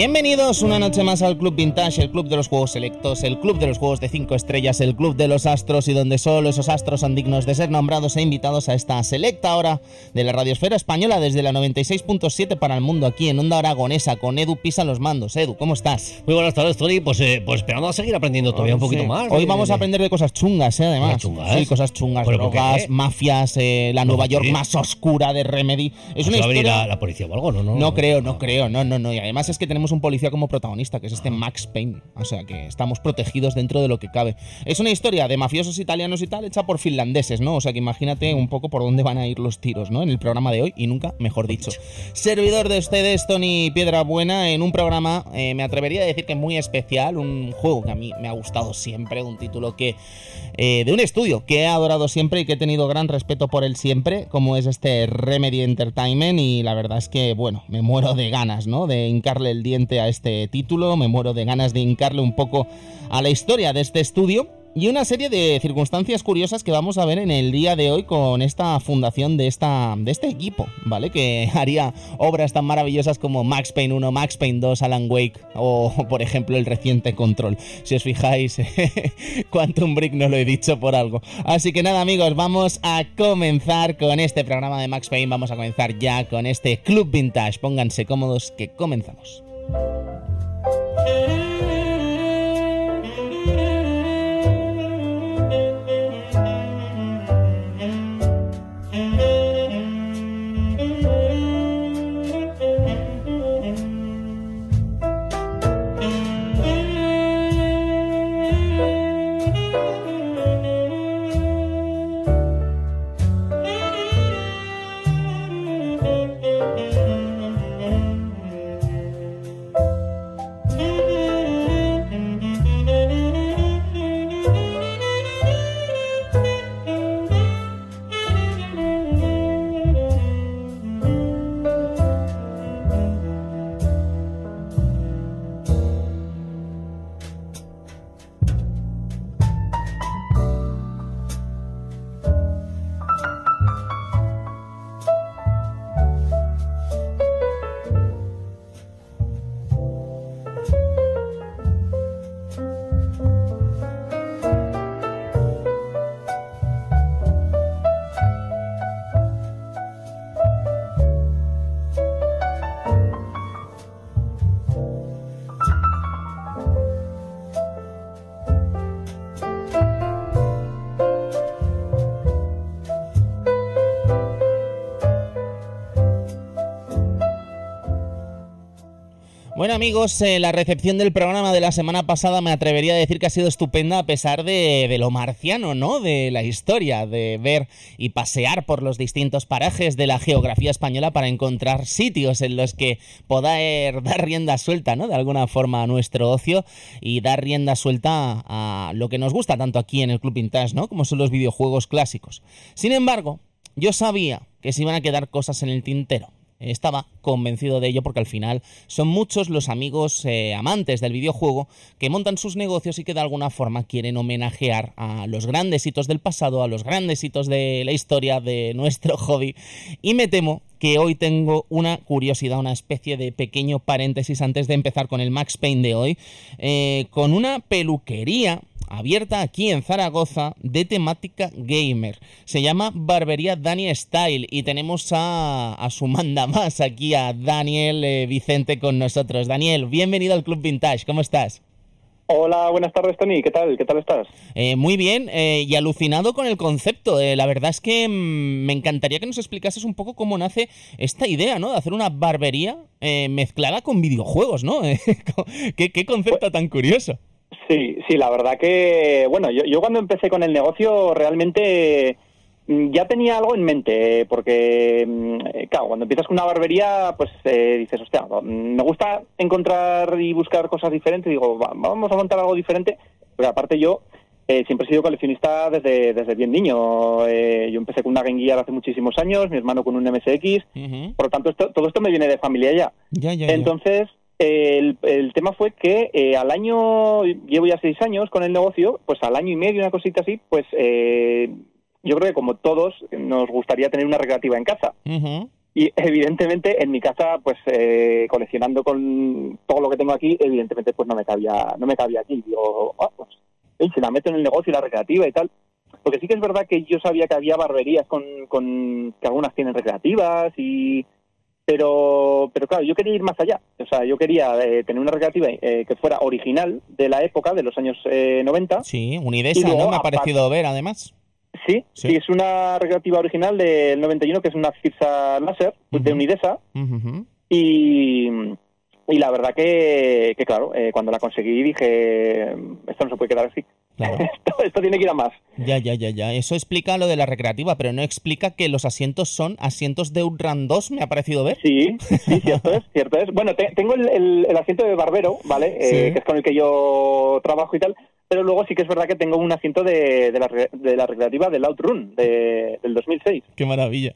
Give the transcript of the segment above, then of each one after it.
Bienvenidos una noche más al Club Vintage, el club de los juegos selectos, el club de los juegos de 5 estrellas, el club de los astros y donde solo esos astros son dignos de ser nombrados e invitados a esta selecta hora de la radiosfera española desde la 96.7 para el mundo aquí en Onda Aragonesa con Edu Pisa los mandos. Edu, ¿cómo estás? Muy buenas tardes, Tony. Pues, eh, pues esperando a seguir aprendiendo todavía un poquito más. Hoy vamos a aprender de cosas chungas, ¿eh? además. ¿Cosas chungas? Sí, cosas chungas, ¿Pero drogas, mafias, eh, la Nueva ¿por York qué? más oscura de Remedy. Es ¿Se una va a venir historia... la, la policía o algo? No, no. No creo, no creo, no, no, no. Y además es que tenemos un policía como protagonista, que es este Max Payne. O sea que estamos protegidos dentro de lo que cabe. Es una historia de mafiosos italianos y tal, hecha por finlandeses, ¿no? O sea que imagínate un poco por dónde van a ir los tiros, ¿no? En el programa de hoy, y nunca mejor dicho. Servidor de ustedes, Tony Piedra Buena, en un programa, eh, me atrevería a decir que muy especial, un juego que a mí me ha gustado siempre, un título que. eh, de un estudio que he adorado siempre y que he tenido gran respeto por él siempre, como es este Remedy Entertainment. Y la verdad es que, bueno, me muero de ganas, ¿no? De hincarle el diente a este título, me muero de ganas de hincarle un poco a la historia de este estudio. Y una serie de circunstancias curiosas que vamos a ver en el día de hoy con esta fundación de, esta, de este equipo, ¿vale? Que haría obras tan maravillosas como Max Payne 1, Max Payne 2, Alan Wake o, por ejemplo, el reciente Control. Si os fijáis, Quantum Break no lo he dicho por algo. Así que nada, amigos, vamos a comenzar con este programa de Max Payne. Vamos a comenzar ya con este Club Vintage. Pónganse cómodos que comenzamos. Thank you. Bueno amigos, eh, la recepción del programa de la semana pasada me atrevería a decir que ha sido estupenda a pesar de, de, lo marciano, ¿no? De la historia, de ver y pasear por los distintos parajes de la geografía española para encontrar sitios en los que poder dar rienda suelta, ¿no? De alguna forma a nuestro ocio y dar rienda suelta a lo que nos gusta tanto aquí en el Club Vintage, ¿no? Como son los videojuegos clásicos. Sin embargo, yo sabía que se iban a quedar cosas en el tintero estaba convencido de ello porque al final son muchos los amigos eh, amantes del videojuego que montan sus negocios y que de alguna forma quieren homenajear a los grandes hitos del pasado, a los grandes hitos de la historia de nuestro hobby. Y me temo que hoy tengo una curiosidad, una especie de pequeño paréntesis antes de empezar con el Max Payne de hoy, eh, con una peluquería abierta aquí en Zaragoza de temática gamer. Se llama Barbería Daniel Style y tenemos a, a su manda más aquí a Daniel eh, Vicente con nosotros. Daniel, bienvenido al Club Vintage, ¿cómo estás? Hola, buenas tardes, Tony. ¿Qué tal? ¿Qué tal estás? Eh, muy bien eh, y alucinado con el concepto. Eh, la verdad es que mm, me encantaría que nos explicases un poco cómo nace esta idea, ¿no? De hacer una barbería mezclada con videojuegos, ¿no? ¿Qué, qué concepto tan curioso. Sí, sí, la verdad que, bueno, yo, yo cuando empecé con el negocio realmente mm, ya tenía algo en mente, porque, mm, eh, claro, cuando empiezas con una barbería, pues eh, dices, hostia, mm, me gusta encontrar y buscar cosas diferentes, digo, va- vamos a montar algo diferente, pero aparte yo eh, siempre he sido coleccionista desde, desde bien niño, Eh, yo empecé con una Game Gear hace muchísimos años, mi hermano con un MSX, por lo tanto esto, todo esto me viene de familia ya. Ya, ya, ya. El, el tema fue que eh, al año, llevo ya seis años con el negocio, pues al año y medio, una cosita así, pues eh, yo creo que como todos nos gustaría tener una recreativa en casa. Y evidentemente en mi casa, pues eh, coleccionando con todo lo que tengo aquí, evidentemente pues no me cabía, no me cabía aquí. Digo, ah, pues se la meto en el negocio y la recreativa y tal. Porque sí que es verdad que yo sabía que había barberías con, con que algunas tienen recreativas y pero pero claro, yo quería ir más allá. O sea, yo quería eh, tener una recreativa eh, que fuera original de la época, de los años eh, 90. Sí, Y Unidesa, luego, ¿no? Me ha parecido ver, además. Sí, Sí. sí, es una recreativa original del 91 que es una Cirsa Láser de Ujú. Unidesa. Y, y la verdad que, que claro, eh, cuando la conseguí dije, esto no se puede quedar así. Claro. esto, esto tiene que ir a más. Ya, ya, ya, ya. Eso explica lo de la recreativa, pero no explica que los asientos son asientos de Outrun 2, me ha parecido ver. Sí, sí, cierto es, cierto es. Bueno, te- tengo el, el- el asiento de barbero, ¿vale? Eh, Sí. que es con el que yo trabajo y tal. Pero luego sí que es verdad que tengo un asiento de, de, la, de la recreativa del Outrun de, del 2006. Qué maravilla.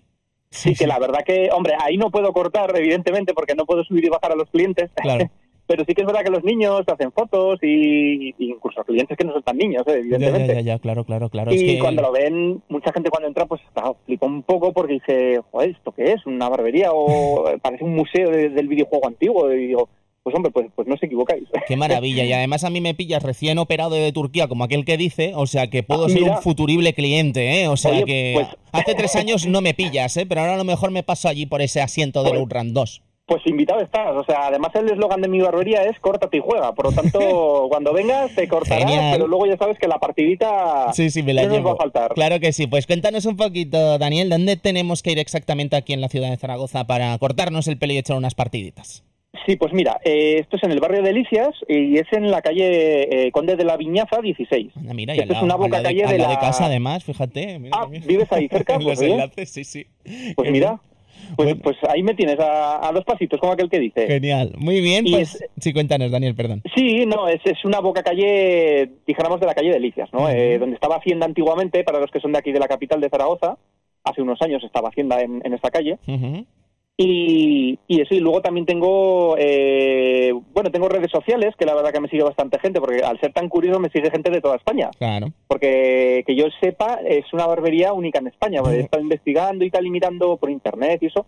Sí, que la verdad que, hombre, ahí no puedo cortar, evidentemente, porque no puedo subir y bajar a los clientes. Claro. Pero sí que es verdad que los niños hacen fotos y, y incluso clientes que no son tan niños, ¿eh? Evidentemente. ya, ya, ya, claro, claro, claro. Y es que cuando lo ven, mucha gente cuando entra, pues claro, flipa un poco porque dice, joder, ¿esto qué es? ¿Una barbería? O parece un museo de- del videojuego antiguo. Y digo, pues hombre, pues, pues no os equivocáis. Qué maravilla. Y además a mí me pillas recién operado de Turquía, como aquel que dice, o sea que puedo Ah, ser un futurible cliente, ¿eh? O sea Oye, que pues- hace tres años no me pillas, ¿eh? Pero ahora a lo mejor me paso allí por ese asiento del Outrun 2. Pues invitado estás. O sea, además el eslogan de mi barbería es córtate y juega. Por lo tanto, cuando vengas te cortarás, Genial. pero luego ya sabes que la partidita Sí, sí, me la no nos llevo. va a faltar. Claro que sí. Pues cuéntanos un poquito, Daniel, ¿dónde tenemos que ir exactamente aquí en la ciudad de Zaragoza para cortarnos el pelo y echar unas partiditas? Sí, pues mira, eh, esto es en el barrio de Delicias y es en la calle eh, Conde de la Viñaza 16. Anda, mira, y Esto al es una boca calle de, al de la- casa, además, fíjate. mira Ah. ¿vives ahí cerca? Los Pues bien. enlaces, sí, sí. Pues mira, pues, pues ahí me tienes a, a dos pasitos, como aquel que dice. Genial. Muy bien, Y pues es- sí, cuéntanos, Daniel, perdón. Sí, no, es, es una boca calle, dijéramos, de la calle Delicias, ¿no? Eh, donde estaba Hacienda antiguamente, para los que son de aquí de la capital de Zaragoza. Hace unos años estaba Hacienda en, en esta calle. Ujú. Y, y eso, y luego también tengo, eh, bueno, tengo redes sociales, que la verdad que me sigue bastante gente, porque al ser tan curioso me sigue gente de toda España. Claro. Porque que yo sepa, es una barbería única en España. porque He estado investigando y tal, y mirando por internet y eso.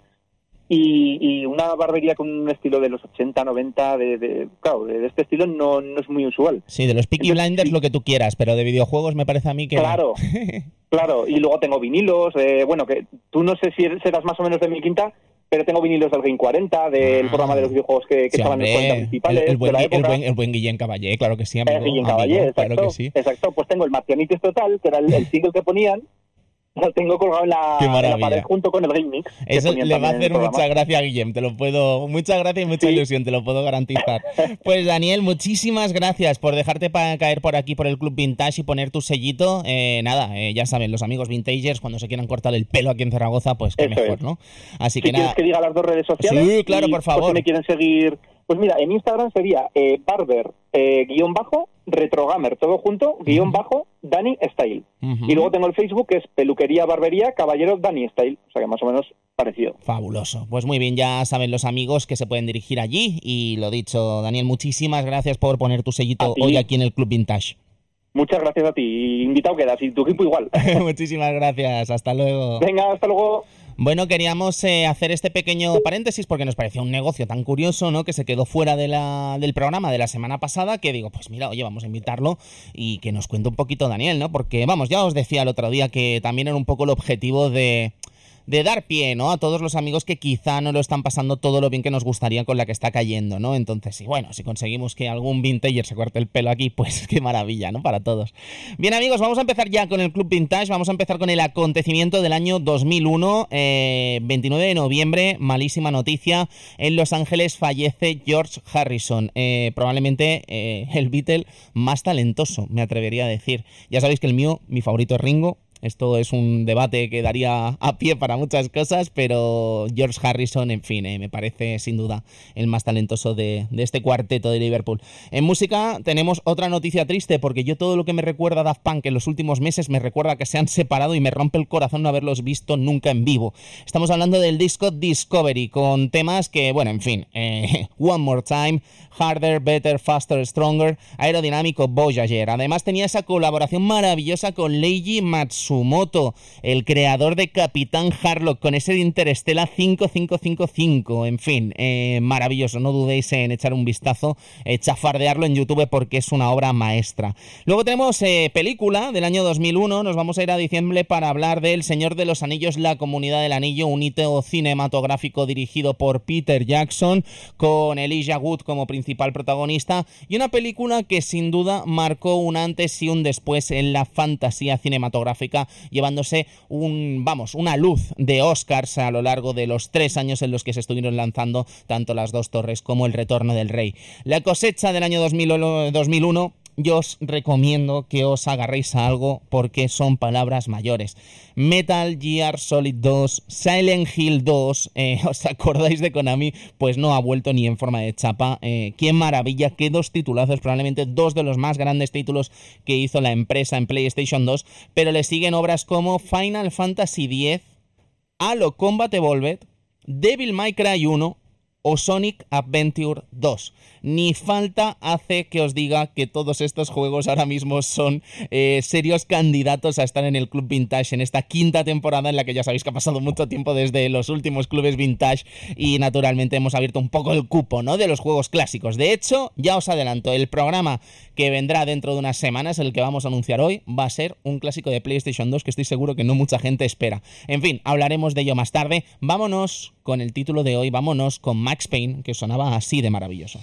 Y, y una barbería con un estilo de los 80, 90, de, de- claro, de, este estilo no, no es muy usual. Sí, de los Peaky Entonces, Blinders lo que tú quieras, pero de videojuegos me parece a mí que... Claro, claro. Y luego tengo vinilos, eh, bueno, que tú no sé si serás más o menos de mi quinta, pero tengo vinilos del Game 40, del Ah. programa de los videojuegos que, que Sí, estaban en los 40 hombre, principales el, el buen, de la Gui- el, época. buen, el buen Guillén Caballé, claro que sí, amigo. Eh, Guillén amigo, Caballé, exacto, claro que sí. exacto. Pues tengo el Marcianitis Total, que era el, el single que ponían, tengo colgado en la, Qué en la maravilla. pared junto con el Game Mix. Eso le va a hacer mucha gracia a Guillem, te lo puedo, mucha gracia y mucha Sí. ilusión, te lo puedo garantizar. Pues Daniel, muchísimas gracias por dejarte pa- caer por aquí por el Club Vintage y poner tu sellito. Eh, nada, eh, ya saben, los amigos vintagers cuando se quieran cortar el pelo aquí en Zaragoza, pues qué Eso mejor, es. ¿no? Así Si que quieres nada, que diga las dos redes sociales. Sí, claro, por favor. si me quieren seguir. Pues mira, en Instagram sería eh, barber eh, guion bajo retrogamer, todo junto, guion bajo Dani Style. Y luego tengo el Facebook que es peluquería barbería caballero Dani Style, o sea que más o menos parecido. Fabuloso. Pues muy bien, ya saben los amigos que se pueden dirigir allí. Y lo dicho, Daniel, muchísimas gracias por poner tu sellito hoy aquí en el Club Vintage. Muchas gracias a ti, invitado quedas y tu equipo igual. muchísimas gracias, hasta luego. Venga, hasta luego. Bueno, queríamos eh, hacer este pequeño paréntesis porque nos parecía un negocio tan curioso, ¿no? Que se quedó fuera del programa de la semana pasada que digo, pues mira, oye, vamos a invitarlo y que nos cuente un poquito Daniel, ¿no? Porque, vamos, ya os decía el otro día que también era un poco el objetivo de de dar pie, ¿no? A todos los amigos que quizá no lo están pasando todo lo bien que nos gustaría con la que está cayendo, ¿no? Entonces, sí, bueno, si conseguimos que algún vintager se corte el pelo aquí, pues qué maravilla, ¿no? Para todos. Bien, amigos, vamos a empezar ya con el Club Vintage, vamos a empezar con el acontecimiento del año 2001, 29 de noviembre, malísima noticia, en Los Ángeles fallece George Harrison, eh, probablemente eh, el Beatle más talentoso, me atrevería a decir. Ya sabéis que el mío, mi favorito es Ringo, esto es un debate que daría a pie para muchas cosas, pero George Harrison, en fin, eh, me parece sin duda el más talentoso de, este cuarteto de Liverpool. En música tenemos otra noticia triste, porque yo todo lo que me recuerda a Daft Punk en los últimos meses me recuerda que se han separado y me rompe el corazón no haberlos visto nunca en vivo. Estamos hablando del disco Discovery, con temas que, bueno, en fin, eh, One More Time, Harder, Better, Faster, Stronger, Aerodinámico, Voyager. Además tenía esa colaboración maravillosa con Leiji Matsumoto, el creador de Capitán Harlock, con ese de Interestela 5555. En fin, eh, maravilloso. No dudéis en echar un vistazo, eh, chafardearlo en YouTube porque es una obra maestra. Luego tenemos eh, película del año 2001. Nos vamos a ir a diciembre para hablar del Señor de los Anillos, La Comunidad del Anillo, un hito cinematográfico dirigido por Peter Jackson, con Elijah Wood como principal protagonista y una película que sin duda marcó un antes y un después en la fantasía cinematográfica, llevándose un, vamos, una luz de Oscars a lo largo de los tres años en los que se estuvieron lanzando tanto Las Dos Torres como El Retorno del Rey. La cosecha del año 2000, 2001 yo os recomiendo que os agarréis a algo porque son palabras mayores. Metal Gear Solid 2, Silent Hill 2, eh, ¿os acordáis de Konami? Pues no ha vuelto ni en forma de chapa. Eh, qué maravilla, qué dos titulazos, probablemente dos de los más grandes títulos que hizo la empresa en PlayStation 2, pero le siguen obras como Final Fantasy X, Halo Combat Evolved, Devil May Cry 1 o Sonic Adventure 2 ni falta hace que os diga que todos estos juegos ahora mismo son eh, serios candidatos a estar en el Club Vintage en esta quinta temporada en la que ya sabéis que ha pasado mucho tiempo desde los últimos clubes Vintage y naturalmente hemos abierto un poco el cupo ¿no? de los juegos clásicos. De hecho, ya os adelanto, el programa que vendrá dentro de unas semanas, el que vamos a anunciar hoy, va a ser un clásico de PlayStation 2 que estoy seguro que no mucha gente espera. En fin, hablaremos de ello más tarde. Vámonos con el título de hoy, vámonos con Max Payne, que sonaba así de maravilloso.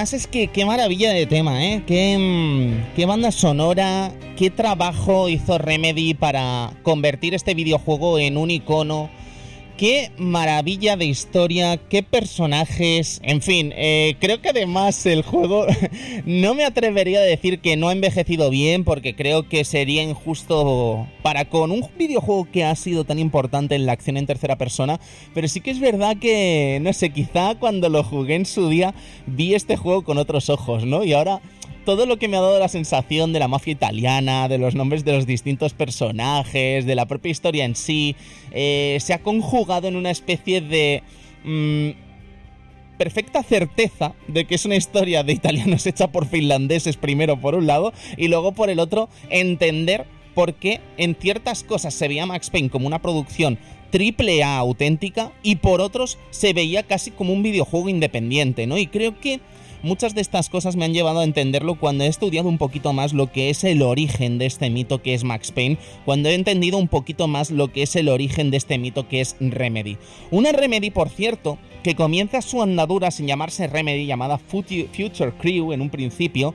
Es que qué maravilla de tema, ¿eh? Mm, qué, banda sonora, qué trabajo hizo Remedy para convertir este videojuego en un icono qué maravilla de historia, qué personajes, en fin, eh, creo que además el juego no me atrevería a decir que no ha envejecido bien porque creo que sería injusto para con un videojuego que ha sido tan importante en la acción en tercera persona, pero sí que es verdad que, no sé, quizá cuando lo jugué en su día vi este juego con otros ojos, ¿no? Y ahora todo lo que me ha dado la sensación de la mafia italiana, de los nombres de los distintos personajes, de la propia historia en sí, eh, se ha conjugado en una especie de... Mm, perfecta certeza de que es una historia de italianos hecha por finlandeses primero por un lado y luego por el otro entender por qué en ciertas cosas se veía Max Payne como una producción triple A auténtica y por otros se veía casi como un videojuego independiente, ¿no? Y creo que muchas de estas cosas me han llevado a entenderlo cuando he estudiado un poquito más lo que es el origen de este mito que es Max Payne, cuando he entendido un poquito más lo que es el origen de este mito que es Remedy. Una Remedy, por cierto, que comienza su andadura sin llamarse Remedy, llamada Future Crew en un principio,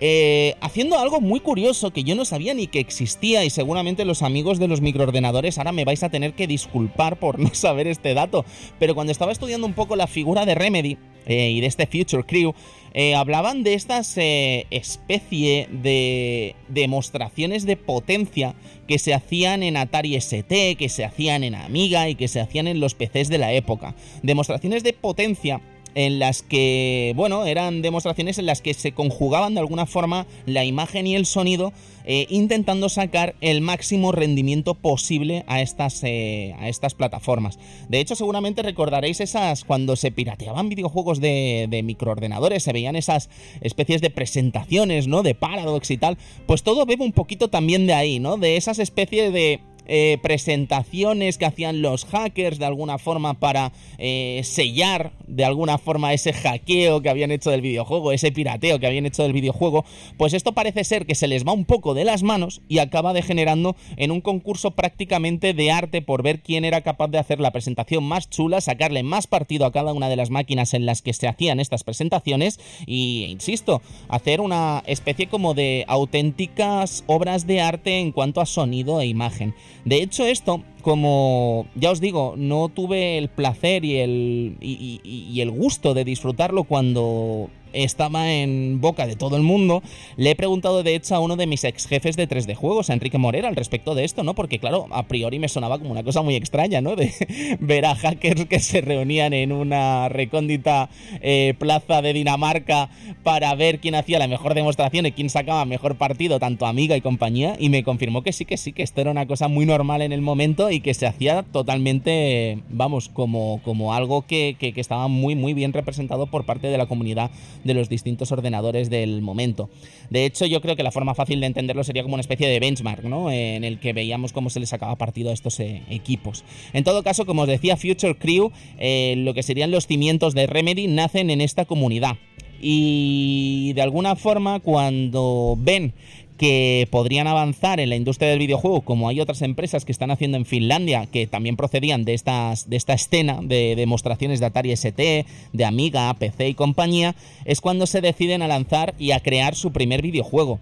eh, haciendo algo muy curioso que yo no sabía ni que existía y seguramente los amigos de los microordenadores ahora me vais a tener que disculpar por no saber este dato, pero cuando estaba estudiando un poco la figura de Remedy eh, y de este Future Crew, eh, hablaban de estas especie de demostraciones de potencia que se hacían en Atari ST, que se hacían en Amiga y que se hacían en los PCs de la época. Demostraciones de potencia en las que, bueno, eran demostraciones en las que se conjugaban de alguna forma la imagen y el sonido, eh, intentando sacar el máximo rendimiento posible a estas, eh, a estas plataformas. De hecho, seguramente recordaréis esas cuando se pirateaban videojuegos de, de microordenadores, se veían esas especies de presentaciones, ¿no? De Paradox y tal. Pues todo bebe un poquito también de ahí, ¿no? De esas especies de eh, presentaciones que hacían los hackers de alguna forma para eh, sellar de alguna forma ese hackeo que habían hecho del videojuego, ese pirateo que habían hecho del videojuego, pues esto parece ser que se les va un poco de las manos y acaba degenerando en un concurso prácticamente de arte por ver quién era capaz de hacer la presentación más chula, sacarle más partido a cada una de las máquinas en las que se hacían estas presentaciones y, insisto, hacer una especie como de auténticas obras de arte en cuanto a sonido e imagen. De hecho, esto, como ya os digo, no tuve el placer y el, y, el gusto de disfrutarlo cuando estaba en boca de todo el mundo, le he preguntado de hecho a uno de mis ex jefes de 3D Juegos, a Enrique Morera, al respecto de esto, ¿no? Porque claro, a priori me sonaba como una cosa muy extraña, ¿no? De ver a hackers que se reunían en una recóndita eh, plaza de Dinamarca para ver quién hacía la mejor demostración y quién sacaba mejor partido, tanto amiga y compañía, y me confirmó que sí, que sí, que esto era una cosa muy normal en el momento y que se hacía totalmente, vamos, como, como algo que, que estaba muy, muy bien representado por parte de la comunidad de los distintos ordenadores del momento. De hecho, yo creo que la forma fácil de entenderlo sería como una especie de benchmark, ¿no? En el que veíamos cómo se les sacaba partido a estos eh, equipos. En todo caso, como os decía, Future Crew, eh, lo que serían los cimientos de Remedy, nacen en esta comunidad. Y de alguna forma, cuando ven que podrían avanzar en la industria del videojuego, como hay otras empresas que están haciendo en Finlandia, que también procedían de, esta escena de demostraciones de Atari ST, de Amiga, PC y compañía, es cuando se deciden a lanzar y a crear su primer videojuego.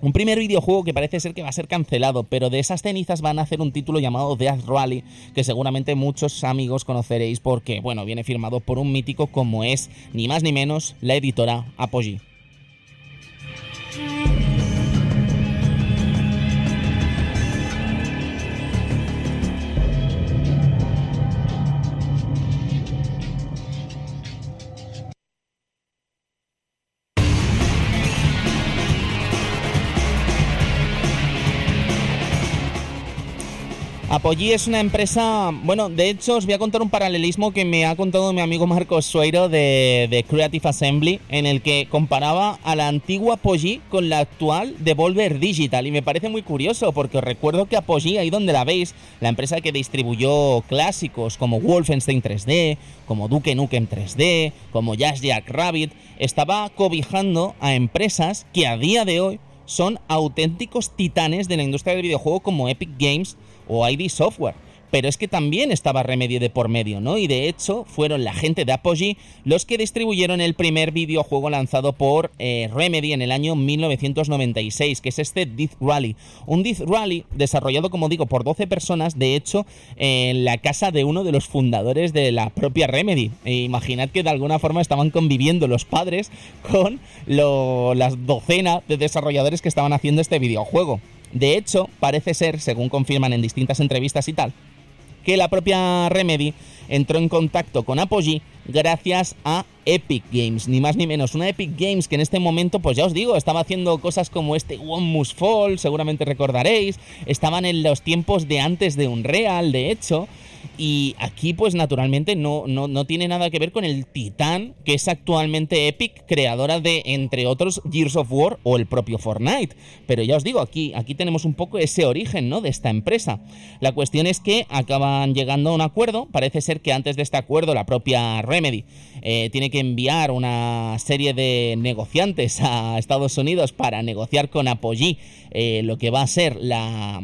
Un primer videojuego que parece ser que va a ser cancelado, pero de esas cenizas van a hacer un título llamado Death Rally, que seguramente muchos amigos conoceréis porque, bueno, viene firmado por un mítico como es, ni más ni menos, la editora Apogee. Apogee es una empresa, bueno, de hecho os voy a contar un paralelismo que me ha contado mi amigo Marcos Sueiro de, Creative Assembly, en el que comparaba a la antigua Apogee con la actual Devolver Digital. Y me parece muy curioso porque os recuerdo que Apogee, ahí donde la veis, la empresa que distribuyó clásicos como Wolfenstein 3D, como Duke Nukem 3D, como Jazz Jack Rabbit, estaba cobijando a empresas que a día de hoy son auténticos titanes de la industria del videojuego como Epic Games o ID Software pero es que también estaba Remedy de por medio, ¿no? Y de hecho fueron la gente de Apogee los que distribuyeron el primer videojuego lanzado por eh, Remedy en el año 1996, que es este Death Rally. Un Death Rally desarrollado, como digo, por 12 personas, de hecho, en la casa de uno de los fundadores de la propia Remedy. E imaginad que de alguna forma estaban conviviendo los padres con las docenas de desarrolladores que estaban haciendo este videojuego. De hecho, parece ser, según confirman en distintas entrevistas y tal, que la propia Remedy entró en contacto con Apogee gracias a Epic Games, ni más ni menos. Una Epic Games que en este momento, pues ya os digo, estaba haciendo cosas como este One Must Fall, seguramente recordaréis. Estaban en los tiempos de antes de Unreal, de hecho. Y aquí, pues naturalmente, no, no, no tiene nada que ver con el titán que es actualmente Epic, creadora de, entre otros, Gears of War o el propio Fortnite. Pero ya os digo, aquí, aquí tenemos un poco ese origen, ¿no? De esta empresa. La cuestión es que acaban llegando a un acuerdo. Parece ser que antes de este acuerdo, la propia Remedy eh, tiene que enviar una serie de negociantes a Estados Unidos para negociar con Apogee eh, lo que va a ser la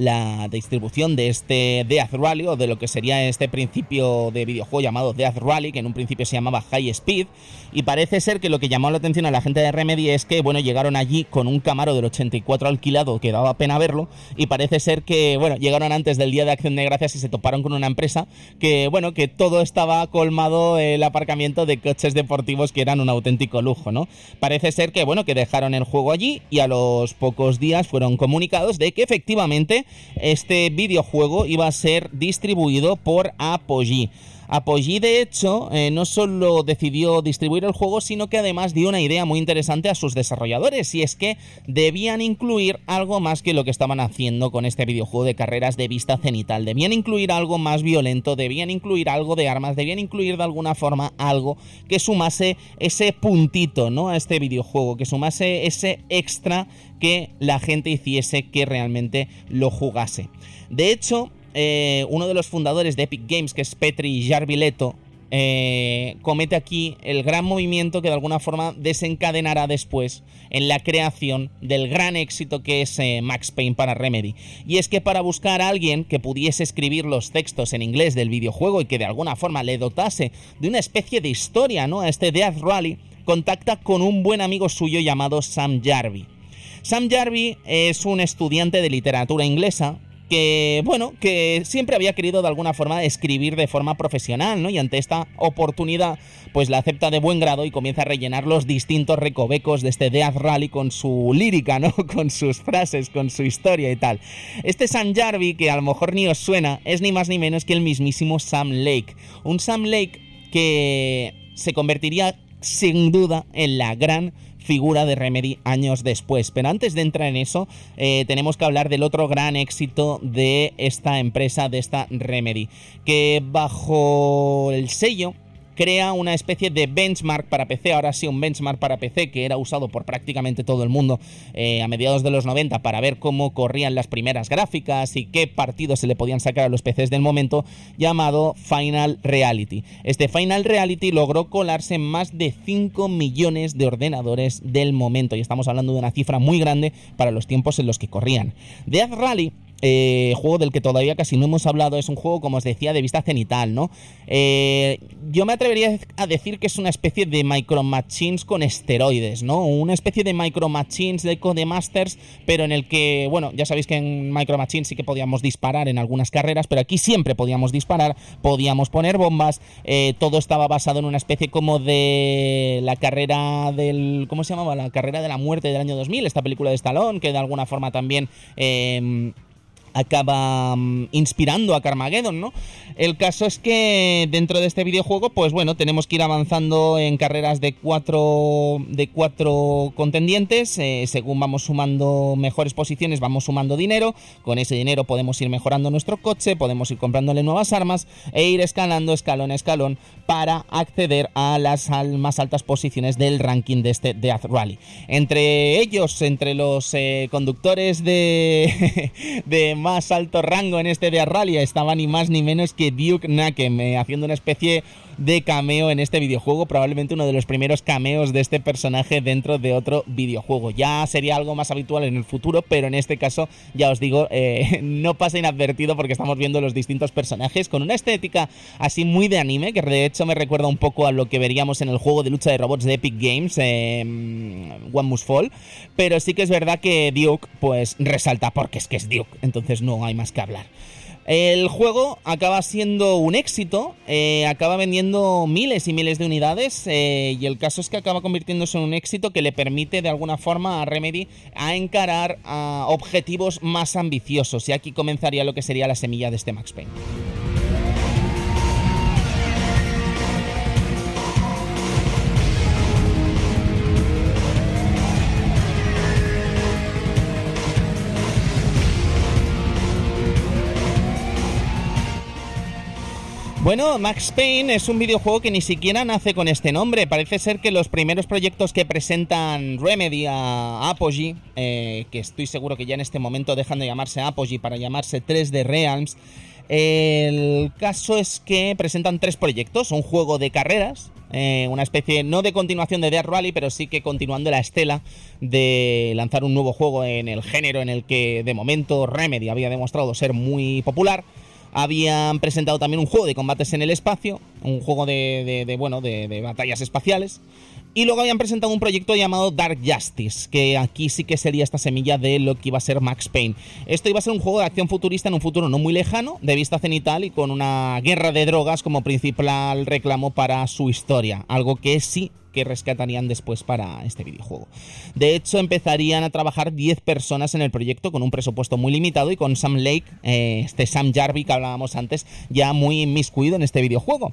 la distribución de este Death Rally o de lo que sería este principio de videojuego llamado Death Rally, que en un principio se llamaba High Speed, y parece ser que lo que llamó la atención a la gente de Remedy es que, bueno, llegaron allí con un Camaro del 84 alquilado que daba pena verlo, y parece ser que, bueno, llegaron antes del Día de Acción de Gracias y se toparon con una empresa que, bueno, que todo estaba colmado el aparcamiento de coches deportivos que eran un auténtico lujo, ¿no? Parece ser que, bueno, que dejaron el juego allí y a los pocos días fueron comunicados de que efectivamente este videojuego iba a ser distribuido por Apogee. Apogee, de hecho, eh, no solo decidió distribuir el juego, sino que además dio una idea muy interesante a sus desarrolladores, y es que debían incluir algo más que lo que estaban haciendo con este videojuego de carreras de vista cenital. Debían incluir algo más violento, debían incluir algo de armas, debían incluir de alguna forma algo que sumase ese puntito, ¿no? A este videojuego, que sumase ese extra que la gente hiciese que realmente lo jugase. De hecho, eh, uno de los fundadores de Epic Games, que es Petri Jarvileto, eh, comete aquí el gran movimiento que de alguna forma desencadenará después en la creación del gran éxito que es eh, Max Payne para Remedy. Y es que para buscar a alguien que pudiese escribir los textos en inglés del videojuego y que de alguna forma le dotase de una especie de historia ¿no? a este Death Rally, contacta con un buen amigo suyo llamado Sam Jarvie. Sam Jarvie es un estudiante de literatura inglesa que, bueno, que siempre había querido de alguna forma escribir de forma profesional, ¿no? Y ante esta oportunidad, pues la acepta de buen grado y comienza a rellenar los distintos recovecos de este Death Rally con su lírica, ¿no? Con sus frases, con su historia y tal. Este Sam Jarvie, que a lo mejor ni os suena, es ni más ni menos que el mismísimo Sam Lake. Un Sam Lake que se convertiría sin duda en la gran figura de Remedy años después. Pero antes de entrar en eso, eh, tenemos que hablar del otro gran éxito de esta empresa, de esta Remedy, que bajo el sello crea una especie de benchmark para PC, ahora sí un benchmark para PC que era usado por prácticamente todo el mundo eh, a mediados de los 90 para ver cómo corrían las primeras gráficas y qué partidos se le podían sacar a los PCs del momento, llamado Final Reality. Este Final Reality logró colarse en más de 5 millones de ordenadores del momento y estamos hablando de una cifra muy grande para los tiempos en los que corrían. Death Rally eh, juego del que todavía casi no hemos hablado, es un juego, como os decía, de vista cenital, ¿no? Eh, yo me atrevería a decir que es una especie de Micro Machines con esteroides, ¿no? Una especie de Micro Machines de Codemasters, pero en el que, bueno, ya sabéis que en Micro Machines sí que podíamos disparar en algunas carreras, pero aquí siempre podíamos disparar, podíamos poner bombas, eh, todo estaba basado en una especie como de la carrera del, ¿cómo se llamaba? La carrera de la muerte del año 2000, esta película de Stallone, que de alguna forma también acaba mm, inspirando a Carmageddon, ¿no? El caso es que dentro de este videojuego, pues bueno, tenemos que ir avanzando en carreras de cuatro, de cuatro contendientes. Eh, según vamos sumando mejores posiciones, vamos sumando dinero. Con ese dinero podemos ir mejorando nuestro coche, podemos ir comprándole nuevas armas e ir escalando escalón a escalón para acceder a las más altas posiciones del ranking de este Death Rally. Entre ellos, entre los eh, conductores de, de más alto rango en este de Rally estaba ni más ni menos que Duke Nukem, eh, haciendo una especie de cameo en este videojuego, probablemente uno de los primeros cameos de este personaje dentro de otro videojuego. Ya sería algo más habitual en el futuro, pero en este caso, ya os digo, eh, no pasa inadvertido porque estamos viendo los distintos personajes con una estética así muy de anime, que de hecho me recuerda un poco a lo que veríamos en el juego de lucha de robots de Epic Games, eh, One Must Fall, pero sí que es verdad que Duke pues resalta porque es que es Duke, entonces no hay más que hablar. El juego acaba siendo un éxito, eh, acaba vendiendo miles y miles de unidades eh, y el caso es que acaba convirtiéndose en un éxito que le permite de alguna forma a Remedy a encarar a objetivos más ambiciosos y aquí comenzaría lo que sería la semilla de este Max Payne. Bueno, Max Payne es un videojuego que ni siquiera nace con este nombre. Parece ser que los primeros proyectos que presentan Remedy a Apogee, eh, que estoy seguro que ya en este momento dejan de llamarse Apogee para llamarse 3D Realms, el caso es que presentan tres proyectos, un juego de carreras, eh, una especie no de continuación de Death Rally, pero sí que continuando la estela de lanzar un nuevo juego en el género en el que de momento Remedy había demostrado ser muy popular habían presentado también un juego de combates en el espacio, un juego de, bueno, de, batallas espaciales. Y luego habían presentado un proyecto llamado Dark Justice, que aquí sí que sería esta semilla de lo que iba a ser Max Payne. Esto iba a ser un juego de acción futurista en un futuro no muy lejano, de vista cenital y con una guerra de drogas como principal reclamo para su historia. Algo que sí que rescatarían después para este videojuego. De hecho, empezarían a trabajar 10 personas en el proyecto con un presupuesto muy limitado y con Sam Lake, eh, este Sam Jarvie que hablábamos antes, ya muy inmiscuido en este videojuego.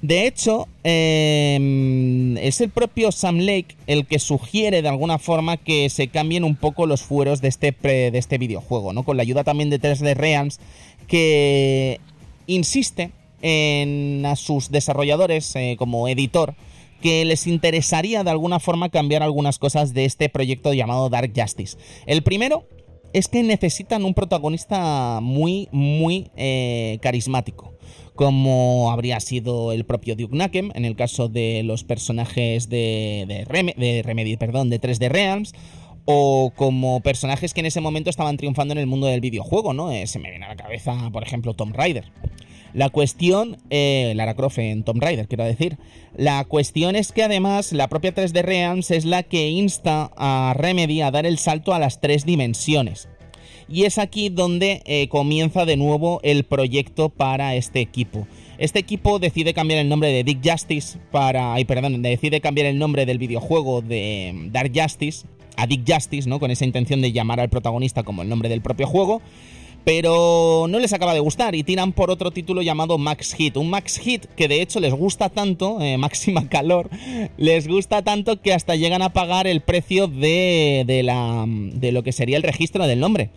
De hecho, em, es el propio Sam Lake el que sugiere de alguna forma que se cambien un poco los fueros de este, de este videojuego, ¿no? Con la ayuda también de 3D Realms, que insiste en a sus desarrolladores eh, como editor que les interesaría de alguna forma cambiar algunas cosas de este proyecto llamado Dark Justice. El primero es que necesitan un protagonista muy, muy eh, carismático como habría sido el propio Duke Nukem en el caso de los personajes de, de, Remedy, perdón, de 3D Realms, o como personajes que en ese momento estaban triunfando en el mundo del videojuego, ¿no? Eh, se me viene a la cabeza, por ejemplo, Tomb Raider. La cuestión, eh, Lara Croft en Tomb Raider, quiero decir. La cuestión es que además la propia 3D Realms es la que insta a Remedy a dar el salto a las tres dimensiones. Y es aquí donde eh, comienza de nuevo el proyecto para este equipo. Este equipo decide cambiar el nombre de Dick Justice para. Ay, perdón, decide cambiar el nombre del videojuego de mm, Dark Justice a Dick Justice, ¿no? Con esa intención de llamar al protagonista como el nombre del propio juego pero no les acaba de gustar y tiran por otro título llamado Max Hit. Un Max Hit que de hecho les gusta tanto, eh, máxima calor, les gusta tanto que hasta llegan a pagar el precio de, de, la, de lo que sería el registro del nombre.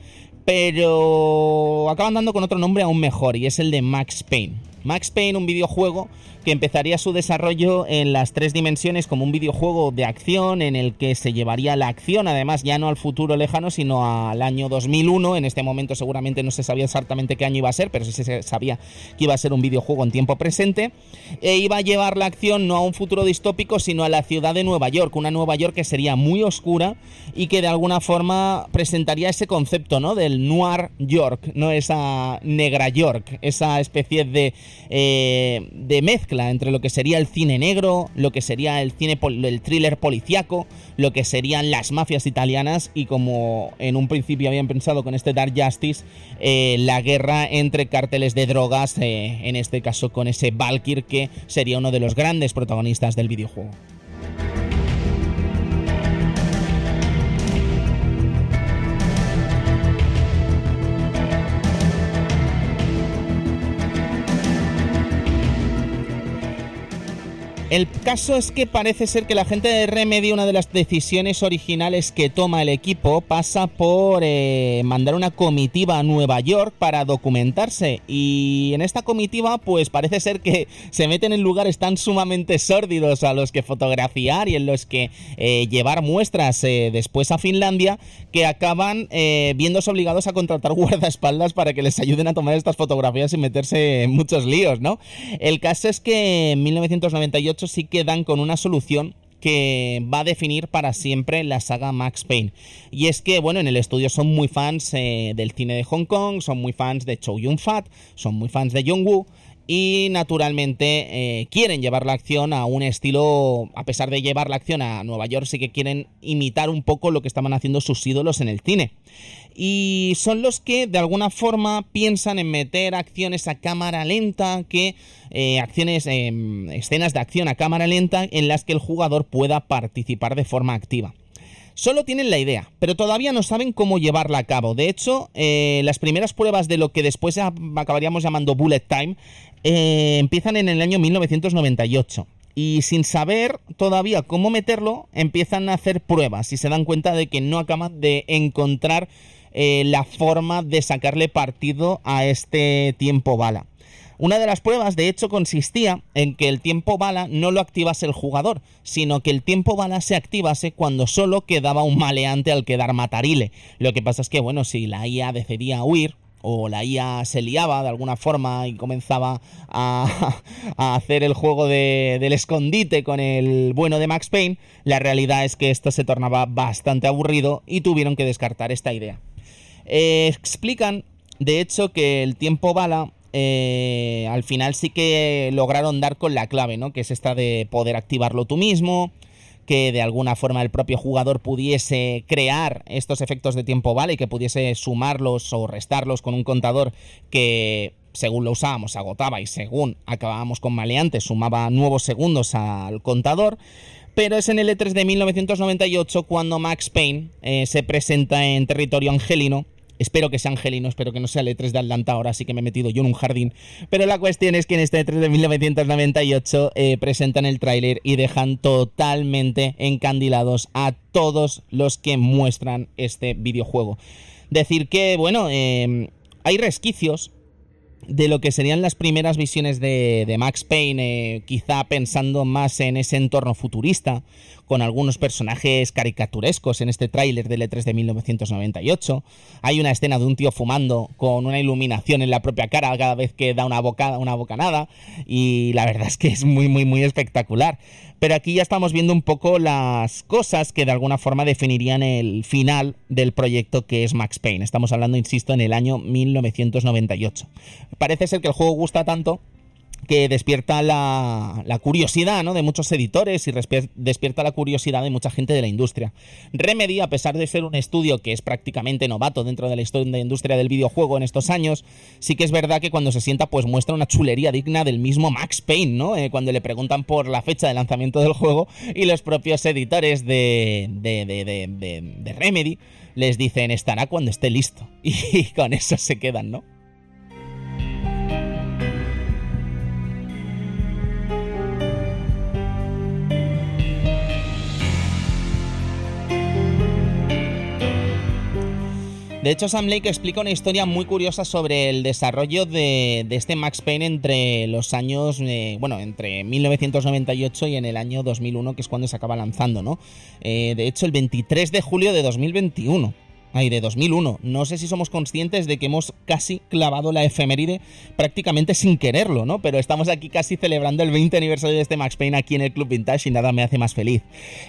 Pero acaban dando con otro nombre aún mejor y es el de Max Payne. Max Payne, un videojuego que empezaría su desarrollo en las tres dimensiones como un videojuego de acción en el que se llevaría la acción, además ya no al futuro lejano, sino al año 2001. En este momento seguramente no se sabía exactamente qué año iba a ser, pero sí se sabía que iba a ser un videojuego en tiempo presente. E iba a llevar la acción no a un futuro distópico, sino a la ciudad de Nueva York, una Nueva York que sería muy oscura y que de alguna forma presentaría ese concepto, ¿no? Del noir York, no esa negra York, esa especie de, eh, de mezcla entre lo que sería el cine negro, lo que sería el cine el thriller policiaco, lo que serían las mafias italianas y como en un principio habían pensado con este Dark Justice, eh, la guerra entre cárteles de drogas, eh, en este caso con ese Valkyr que sería uno de los grandes protagonistas del videojuego. El caso es que parece ser que la gente de Remedy, una de las decisiones originales que toma el equipo, pasa por eh, mandar una comitiva a Nueva York para documentarse. Y en esta comitiva, pues parece ser que se meten en lugares tan sumamente sórdidos a los que fotografiar y en los que eh, llevar muestras eh, después a Finlandia, que acaban viéndose obligados a contratar guardaespaldas para que les ayuden a tomar estas fotografías y meterse en muchos líos, ¿no? El caso es que en 1998 sí quedan con una solución que va a definir para siempre la saga Max Payne. Y es que, bueno, en el estudio son muy fans eh, del cine de Hong Kong, son muy fans de Chow Yun-fat, son muy fans de Jung Woo y naturalmente eh, quieren llevar la acción a un estilo, a pesar de llevar la acción a Nueva York, sí que quieren imitar un poco lo que estaban haciendo sus ídolos en el cine. Y son los que de alguna forma piensan en meter acciones a cámara lenta, que eh, acciones, em, escenas de acción a cámara lenta en las que el jugador pueda participar de forma activa. Solo tienen la idea, pero todavía no saben cómo llevarla a cabo. De hecho, eh, las primeras pruebas de lo que después acabaríamos llamando Bullet Time eh, empiezan en el año 1998 y sin saber todavía cómo meterlo, empiezan a hacer pruebas y se dan cuenta de que no acaban de encontrar eh, la forma de sacarle partido a este tiempo bala. Una de las pruebas, de hecho, consistía en que el tiempo bala no lo activase el jugador, sino que el tiempo bala se activase cuando solo quedaba un maleante al quedar matarile. Lo que pasa es que, bueno, si la IA decidía huir, o la IA se liaba de alguna forma y comenzaba a, hacer el juego del escondite con el bueno de Max Payne, la realidad es que esto se tornaba bastante aburrido y tuvieron que descartar esta idea. Eh, explican, de hecho, que el tiempo bala eh, al final sí que lograron dar con la clave, ¿no? Que es esta de poder activarlo tú mismo, que de alguna forma el propio jugador pudiese crear estos efectos de tiempo vale y que pudiese sumarlos o restarlos con un contador que según lo usábamos agotaba y según acabábamos con maleantes sumaba nuevos segundos al contador. Pero es en el E3 de 1998 cuando Max Payne eh, se presenta en territorio angelino Espero que sea angelino, espero que no sea el E3 de Atlanta ahora, sí que me he metido yo en un jardín. Pero la cuestión es que en este E3 de 1998 eh, presentan el tráiler y dejan totalmente encandilados a todos los que muestran este videojuego. Decir que, bueno, eh, hay resquicios de lo que serían las primeras visiones de, Max Payne, eh, quizá pensando más en ese entorno futurista, con algunos personajes caricaturescos en este tráiler del E3 de 1998. Hay una escena de un tío fumando con una iluminación en la propia cara cada vez que da una bocada, una bocanada, y la verdad es que es muy, muy, muy espectacular. Pero aquí ya estamos viendo un poco las cosas que de alguna forma definirían el final del proyecto que es Max Payne. Estamos hablando, insisto, en el año 1998. Parece ser que el juego gusta tanto que despierta la, curiosidad ¿no? de muchos editores y despierta la curiosidad de mucha gente de la industria. Remedy, a pesar de ser un estudio que es prácticamente novato dentro de la historia de industria del videojuego en estos años, sí que es verdad que cuando se sienta pues muestra una chulería digna del mismo Max Payne, ¿no? Eh, cuando le preguntan por la fecha de lanzamiento del juego y los propios editores de, de, de, de Remedy les dicen estará cuando esté listo y con eso se quedan, ¿no? De hecho, Sam Lake explica una historia muy curiosa sobre el desarrollo de, este Max Payne entre los años, eh, bueno, entre 1998 y en el año 2001, que es cuando se acaba lanzando, ¿no? Eh, de hecho, el 23 de julio de 2021 ay, de 2001. No sé si somos conscientes de que hemos casi clavado la efeméride prácticamente sin quererlo, ¿no? Pero estamos aquí casi celebrando el 20 aniversario de este Max Payne aquí en el Club Vintage y nada me hace más feliz.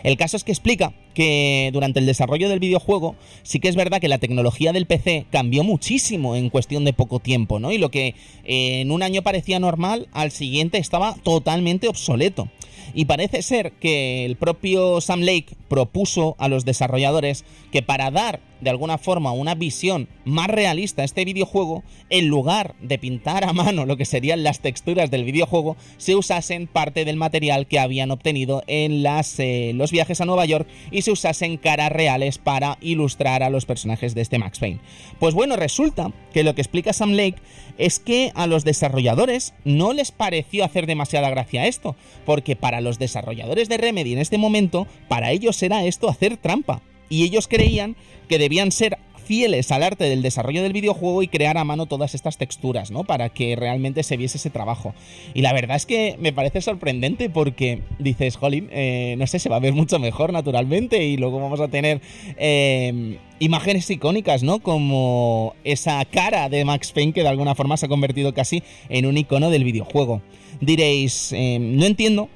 El caso es que explica que durante el desarrollo del videojuego sí que es verdad que la tecnología del PC cambió muchísimo en cuestión de poco tiempo, ¿no? Y lo que en un año parecía normal, al siguiente estaba totalmente obsoleto. Y parece ser que el propio Sam Lake propuso a los desarrolladores que para dar de alguna forma una visión más realista a este videojuego, en lugar de pintar a mano lo que serían las texturas del videojuego, se usasen parte del material que habían obtenido en las, eh, los viajes a Nueva York y se usasen caras reales para ilustrar a los personajes de este Max Payne. Pues bueno, resulta que lo que explica Sam Lake es que a los desarrolladores no les pareció hacer demasiada gracia esto, porque para los desarrolladores de Remedy en este momento, para ellos era esto hacer trampa y ellos creían que debían ser fieles al arte del desarrollo del videojuego y crear a mano todas estas texturas, ¿no? Para que realmente se viese ese trabajo. Y la verdad es que me parece sorprendente porque dices, jolín, eh, no sé, se va a ver mucho mejor naturalmente y luego vamos a tener em, imágenes icónicas, ¿no? Como esa cara de Max Payne que de alguna forma se ha convertido casi en un icono del videojuego. Diréis, em, no entiendo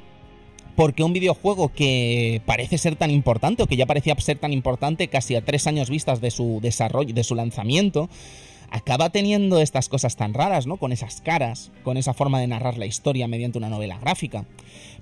porque un videojuego que parece ser tan importante o que ya parecía ser tan importante casi a tres años vistas de su desarrollo, de su lanzamiento, acaba teniendo estas cosas tan raras, ¿no? Con esas caras, con esa forma de narrar la historia mediante una novela gráfica.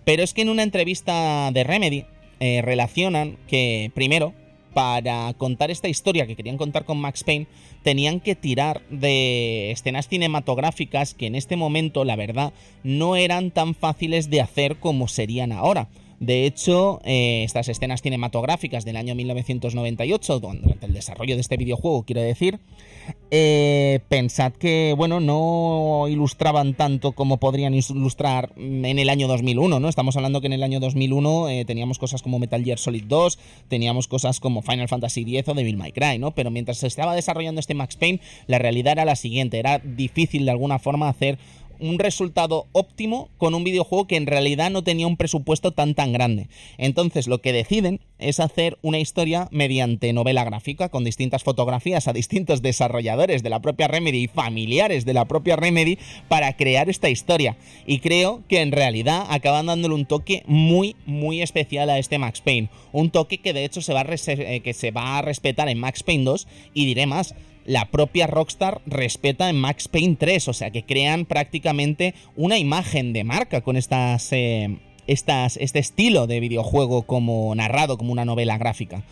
Pero es que en una entrevista de Remedy eh, relacionan que, primero, para contar esta historia que querían contar con Max Payne, tenían que tirar de escenas cinematográficas que en este momento, la verdad, no eran tan fáciles de hacer como serían ahora. De hecho, eh, estas escenas cinematográficas del año 1998, durante el desarrollo de este videojuego, quiero decir, eh, pensad que, bueno, no ilustraban tanto como podrían ilustrar en el año 2001, ¿no? Estamos hablando que en el año 2001 eh, teníamos cosas como Metal Gear Solid 2, teníamos cosas como Final Fantasy X o Devil May Cry, ¿no? Pero mientras se estaba desarrollando este Max Payne, la realidad era la siguiente, era difícil de alguna forma hacer un resultado óptimo con un videojuego que en realidad no tenía un presupuesto tan tan grande. Entonces lo que deciden es hacer una historia mediante novela gráfica con distintas fotografías a distintos desarrolladores de la propia Remedy y familiares de la propia Remedy para crear esta historia. Y creo que en realidad acaban dándole un toque muy muy especial a este Max Payne. Un toque que de hecho se va a, eh, que se va a respetar en Max Payne 2 y diré más, la propia Rockstar respeta en Max Payne 3, o sea que crean prácticamente una imagen de marca con estas, eh, estas, este estilo de videojuego como narrado, como una novela gráfica.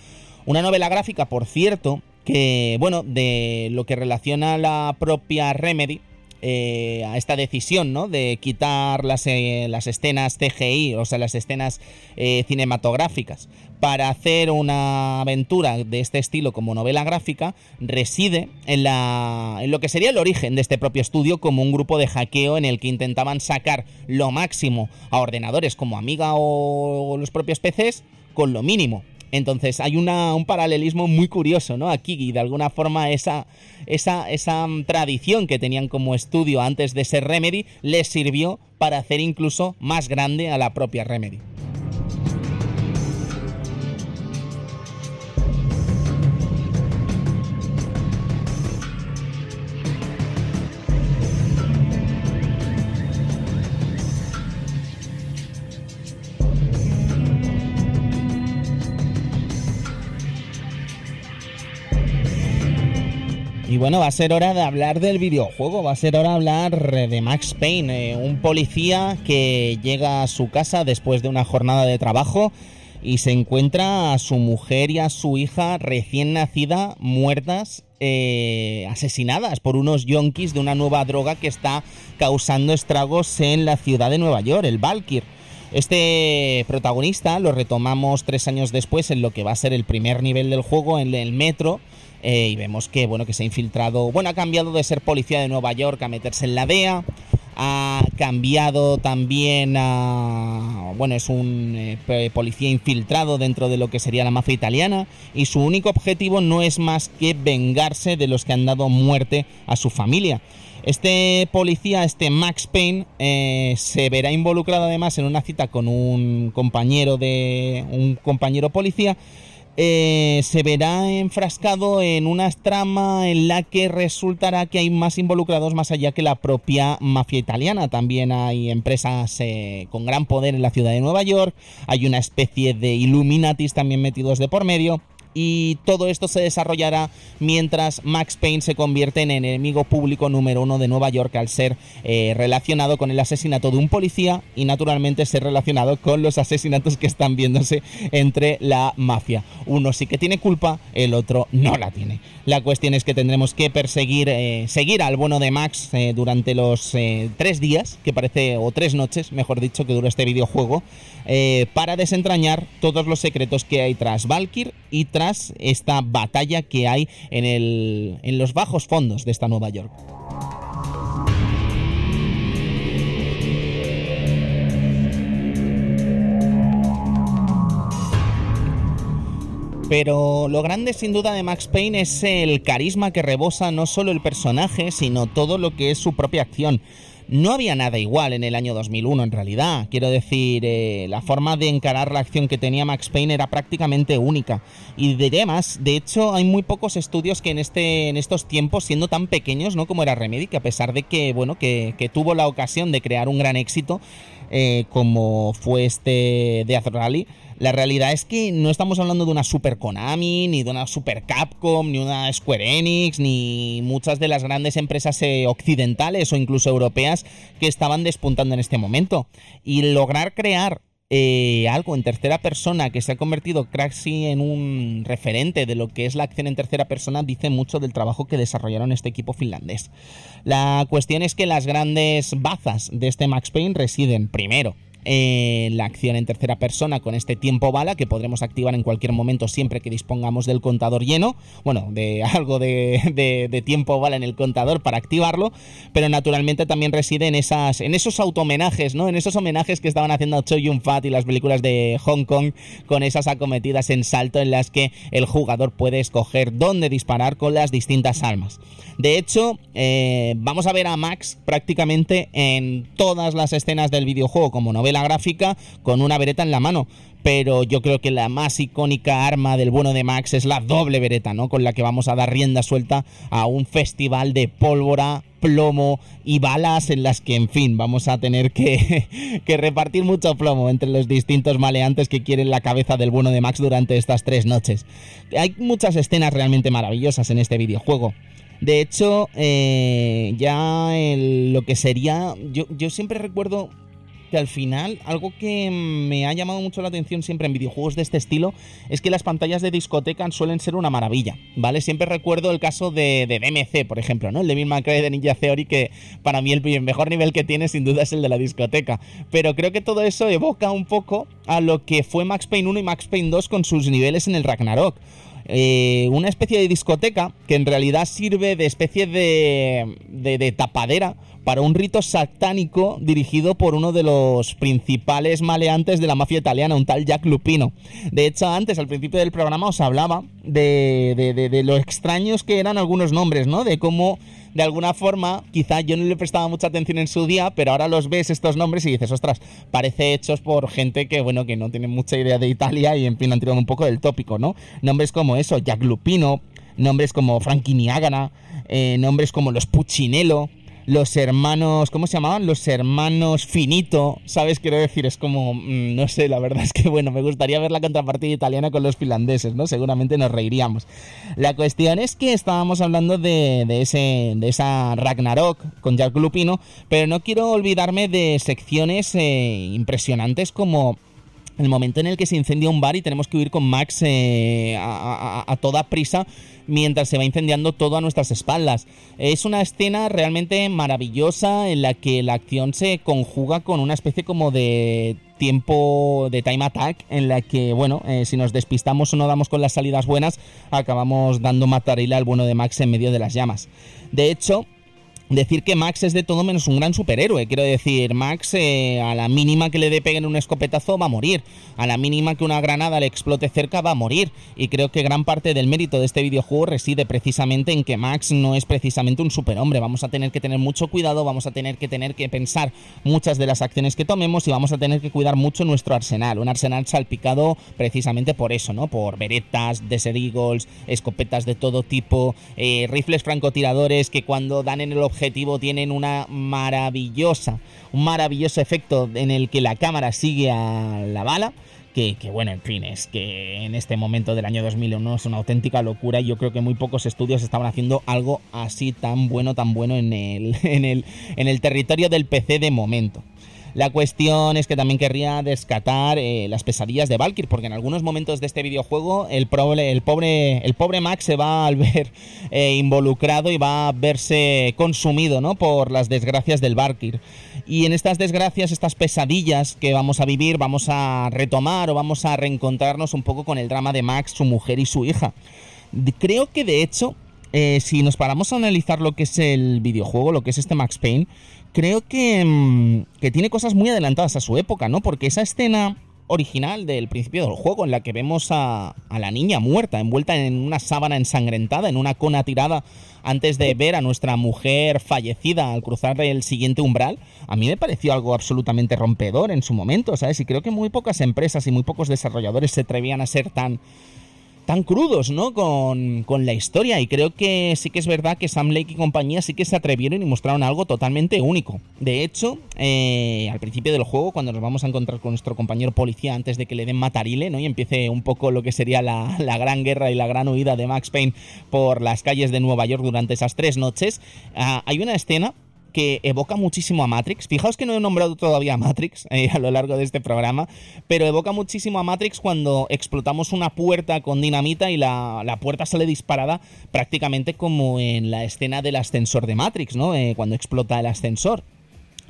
Una novela gráfica, por cierto, que, bueno, de lo que relaciona la propia Remedy, eh, a esta decisión, ¿no? De quitar las, eh, las escenas CGI, o sea, las escenas eh, cinematográficas, para hacer una aventura de este estilo como novela gráfica, reside en, la, en lo que sería el origen de este propio estudio como un grupo de hackeo en el que intentaban sacar lo máximo a ordenadores como Amiga o los propios PCs con lo mínimo. Entonces hay un paralelismo muy curioso, ¿no? Aquí y de alguna forma esa, esa, esa mm, tradición que tenían como estudio antes de ser Remedy les sirvió para hacer incluso más grande a la propia Remedy. Bueno, va a ser hora de hablar del videojuego, va a ser hora de hablar de Max Payne, eh, un policía que llega a su casa después de una jornada de trabajo y se encuentra a su mujer y a su hija recién nacida muertas, eh, asesinadas por unos yonkis de una nueva droga que está causando estragos en la ciudad de Nueva York, el Valkyr. Este protagonista lo retomamos tres años después en lo que va a ser el primer nivel del juego, en el metro, eh, y vemos que, bueno, que se ha infiltrado, bueno, ha cambiado de ser policía de Nueva York a meterse en la DEA, ha cambiado también a, bueno, es un eh, policía infiltrado dentro de lo que sería la mafia italiana y su único objetivo no es más que vengarse de los que han dado muerte a su familia. Este policía, este Max Payne, eh, se verá involucrado además en una cita con un compañero de un compañero policía eh, se verá enfrascado en una trama en la que resultará que hay más involucrados más allá que la propia mafia italiana. También hay empresas eh, con gran poder en la ciudad de Nueva York, hay una especie de Illuminatis también metidos de por medio y todo esto se desarrollará mientras Max Payne se convierte en enemigo público número uno de Nueva York al ser eh, relacionado con el asesinato de un policía y naturalmente ser relacionado con los asesinatos que están viéndose entre la mafia. Uno sí que tiene culpa, el otro no la tiene. La cuestión es que tendremos que perseguir, eh, seguir al bueno de Max eh, durante los tres días, que parece, o tres noches, mejor dicho, que dura este videojuego, para desentrañar todos los secretos que hay tras Valkyr y tras esta batalla que hay en, el, en los bajos fondos de esta Nueva York. Pero lo grande sin duda de Max Payne es el carisma que rebosa no solo el personaje, sino todo lo que es su propia acción. No había nada igual en el año 2001 en realidad. Quiero decir, eh, la forma de encarar la acción que tenía Max Payne era prácticamente única. Y de más, de hecho hay muy pocos estudios que en, este, en estos tiempos, siendo tan pequeños ¿no? como era Remedy, que a pesar de que, bueno, que tuvo la ocasión de crear un gran éxito, eh, como fue este Death Rally, la realidad es que no estamos hablando de una Super Konami, ni de una Super Capcom, ni una Square Enix, ni muchas de las grandes empresas eh, occidentales o incluso europeas que estaban despuntando en este momento. Y lograr crear eh, algo en tercera persona que se ha convertido casi en un referente de lo que es la acción en tercera persona dice mucho del trabajo que desarrollaron este equipo finlandés. La cuestión es que las grandes bazas de este Max Payne residen primero eh, la acción en tercera persona con este tiempo bala que podremos activar en cualquier momento siempre que dispongamos del contador lleno, bueno, de algo de, tiempo bala en el contador para activarlo, pero naturalmente también reside en, esas, en esos automenajes, ¿no? En esos homenajes que estaban haciendo a Cho Yun Fat y las películas de Hong Kong con esas acometidas en salto en las que el jugador puede escoger dónde disparar con las distintas armas. De hecho, eh, vamos a ver a Max prácticamente en todas las escenas del videojuego como novela gráfica con una vereta en la mano. Pero yo creo que la más icónica arma del bueno de Max es la doble vereta, ¿no? Con la que vamos a dar rienda suelta a un festival de pólvora, plomo y balas en las que, en fin, vamos a tener que, que, repartir mucho plomo entre los distintos maleantes que quieren la cabeza del bueno de Max durante estas tres noches. Hay muchas escenas realmente maravillosas en este videojuego. De hecho, eh, ya lo que sería. Yo, yo siempre recuerdo que al final algo que me ha llamado mucho la atención siempre en videojuegos de este estilo es que las pantallas de discoteca suelen ser una maravilla, ¿vale? Siempre recuerdo el caso de, de DMC, por ejemplo, ¿no? El Devil May de Ninja Theory, que para mí el mejor nivel que tiene sin duda es el de la discoteca. Pero creo que todo eso evoca un poco a lo que fue Max Payne 1 y Max Payne 2 con sus niveles en el Ragnarok. Eh, una especie de discoteca que en realidad sirve de especie de, de, tapadera para un rito satánico dirigido por uno de los principales maleantes de la mafia italiana, un tal Jack Lupino. De hecho, antes, al principio del programa, os hablaba de, de, lo extraños que eran algunos nombres, ¿no? De cómo de alguna forma, quizá yo no le prestaba mucha atención en su día, pero ahora los ves estos nombres y dices, ostras, parece hechos por gente que, bueno, que no tiene mucha idea de Italia y en fin han tirado un poco del tópico, ¿no? Nombres como eso, Jack Lupino, nombres como Frankie Niagara, eh, nombres como los Puccinello, los hermanos, ¿cómo se llamaban? Los hermanos Finito, ¿sabes? Quiero decir, es como, mm, no sé, la verdad es que, bueno, me gustaría ver la contrapartida italiana con los finlandeses, ¿no? Seguramente nos reiríamos. La cuestión es que estábamos hablando de, ese, de esa Ragnarok con Jack Lupino, pero no quiero olvidarme de secciones eh, impresionantes como el momento en el que se incendia un bar y tenemos que huir con Max eh, a, toda prisa mientras se va incendiando todo a nuestras espaldas. Es una escena realmente maravillosa en la que la acción se conjuga con una especie como de tiempo de time attack en la que, bueno, eh, si nos despistamos o no damos con las salidas buenas, acabamos dando matarila al bueno de Max en medio de las llamas. De hecho, decir que Max es de todo menos un gran superhéroe. Quiero decir, Max eh, a la mínima que le dé peguen un escopetazo va a morir. A la mínima que una granada le explote cerca va a morir. Y creo que gran parte del mérito de este videojuego reside precisamente en que Max no es precisamente un superhombre. Vamos a tener que tener mucho cuidado, vamos a tener que tener que pensar muchas de las acciones que tomemos y vamos a tener que cuidar mucho nuestro arsenal. Un arsenal salpicado precisamente por eso, ¿no? Por veretas, desert eagles, escopetas de todo tipo, eh, rifles francotiradores que cuando dan en el tienen una maravillosa, un maravilloso efecto en el que la cámara sigue a la bala. Que, bueno, en fin, es que en este momento del año 2001 es una auténtica locura y yo creo que muy pocos estudios estaban haciendo algo así tan bueno, tan bueno en el, en el, en el territorio del PC de momento. La cuestión es que también querría descatar eh, las pesadillas de Valkyr, porque en algunos momentos de este videojuego el, pobre, el, pobre, el pobre Max se va a ver eh, involucrado y va a verse consumido ¿no? por las desgracias del Valkyr. Y en estas desgracias, estas pesadillas que vamos a vivir, vamos a retomar o vamos a reencontrarnos un poco con el drama de Max, su mujer y su hija. Creo que de hecho eh, si nos paramos a analizar lo que es el videojuego, lo que es este Max Payne, creo mm, que, tiene cosas muy adelantadas a su época, ¿no? Porque esa escena original del principio del juego en la que vemos a, a, la niña muerta, envuelta en una sábana ensangrentada, en una cona tirada, antes de ver a nuestra mujer fallecida al cruzar el siguiente umbral, a mí me pareció algo absolutamente rompedor en su momento, ¿sabes? Y creo que muy pocas empresas y muy pocos desarrolladores se atrevían a ser tan tan crudos, ¿no? Con, la historia. Y creo que sí que es verdad que Sam Lake y compañía sí que se atrevieron y mostraron algo totalmente único. De hecho, eh, al principio del juego, cuando nos vamos a encontrar con nuestro compañero policía antes de que le den matarile, ¿no? Y empiece un poco lo que sería la, la gran guerra y la gran huida de Max Payne por las calles de Nueva York durante esas tres noches, ah, hay una escena que evoca muchísimo a Matrix. Fijaos que no he nombrado todavía a Matrix eh, a lo largo de este programa, pero evoca muchísimo a Matrix cuando explotamos una puerta con dinamita y la, puerta sale disparada prácticamente como en la escena del ascensor de Matrix, ¿no? Eh, cuando explota el ascensor.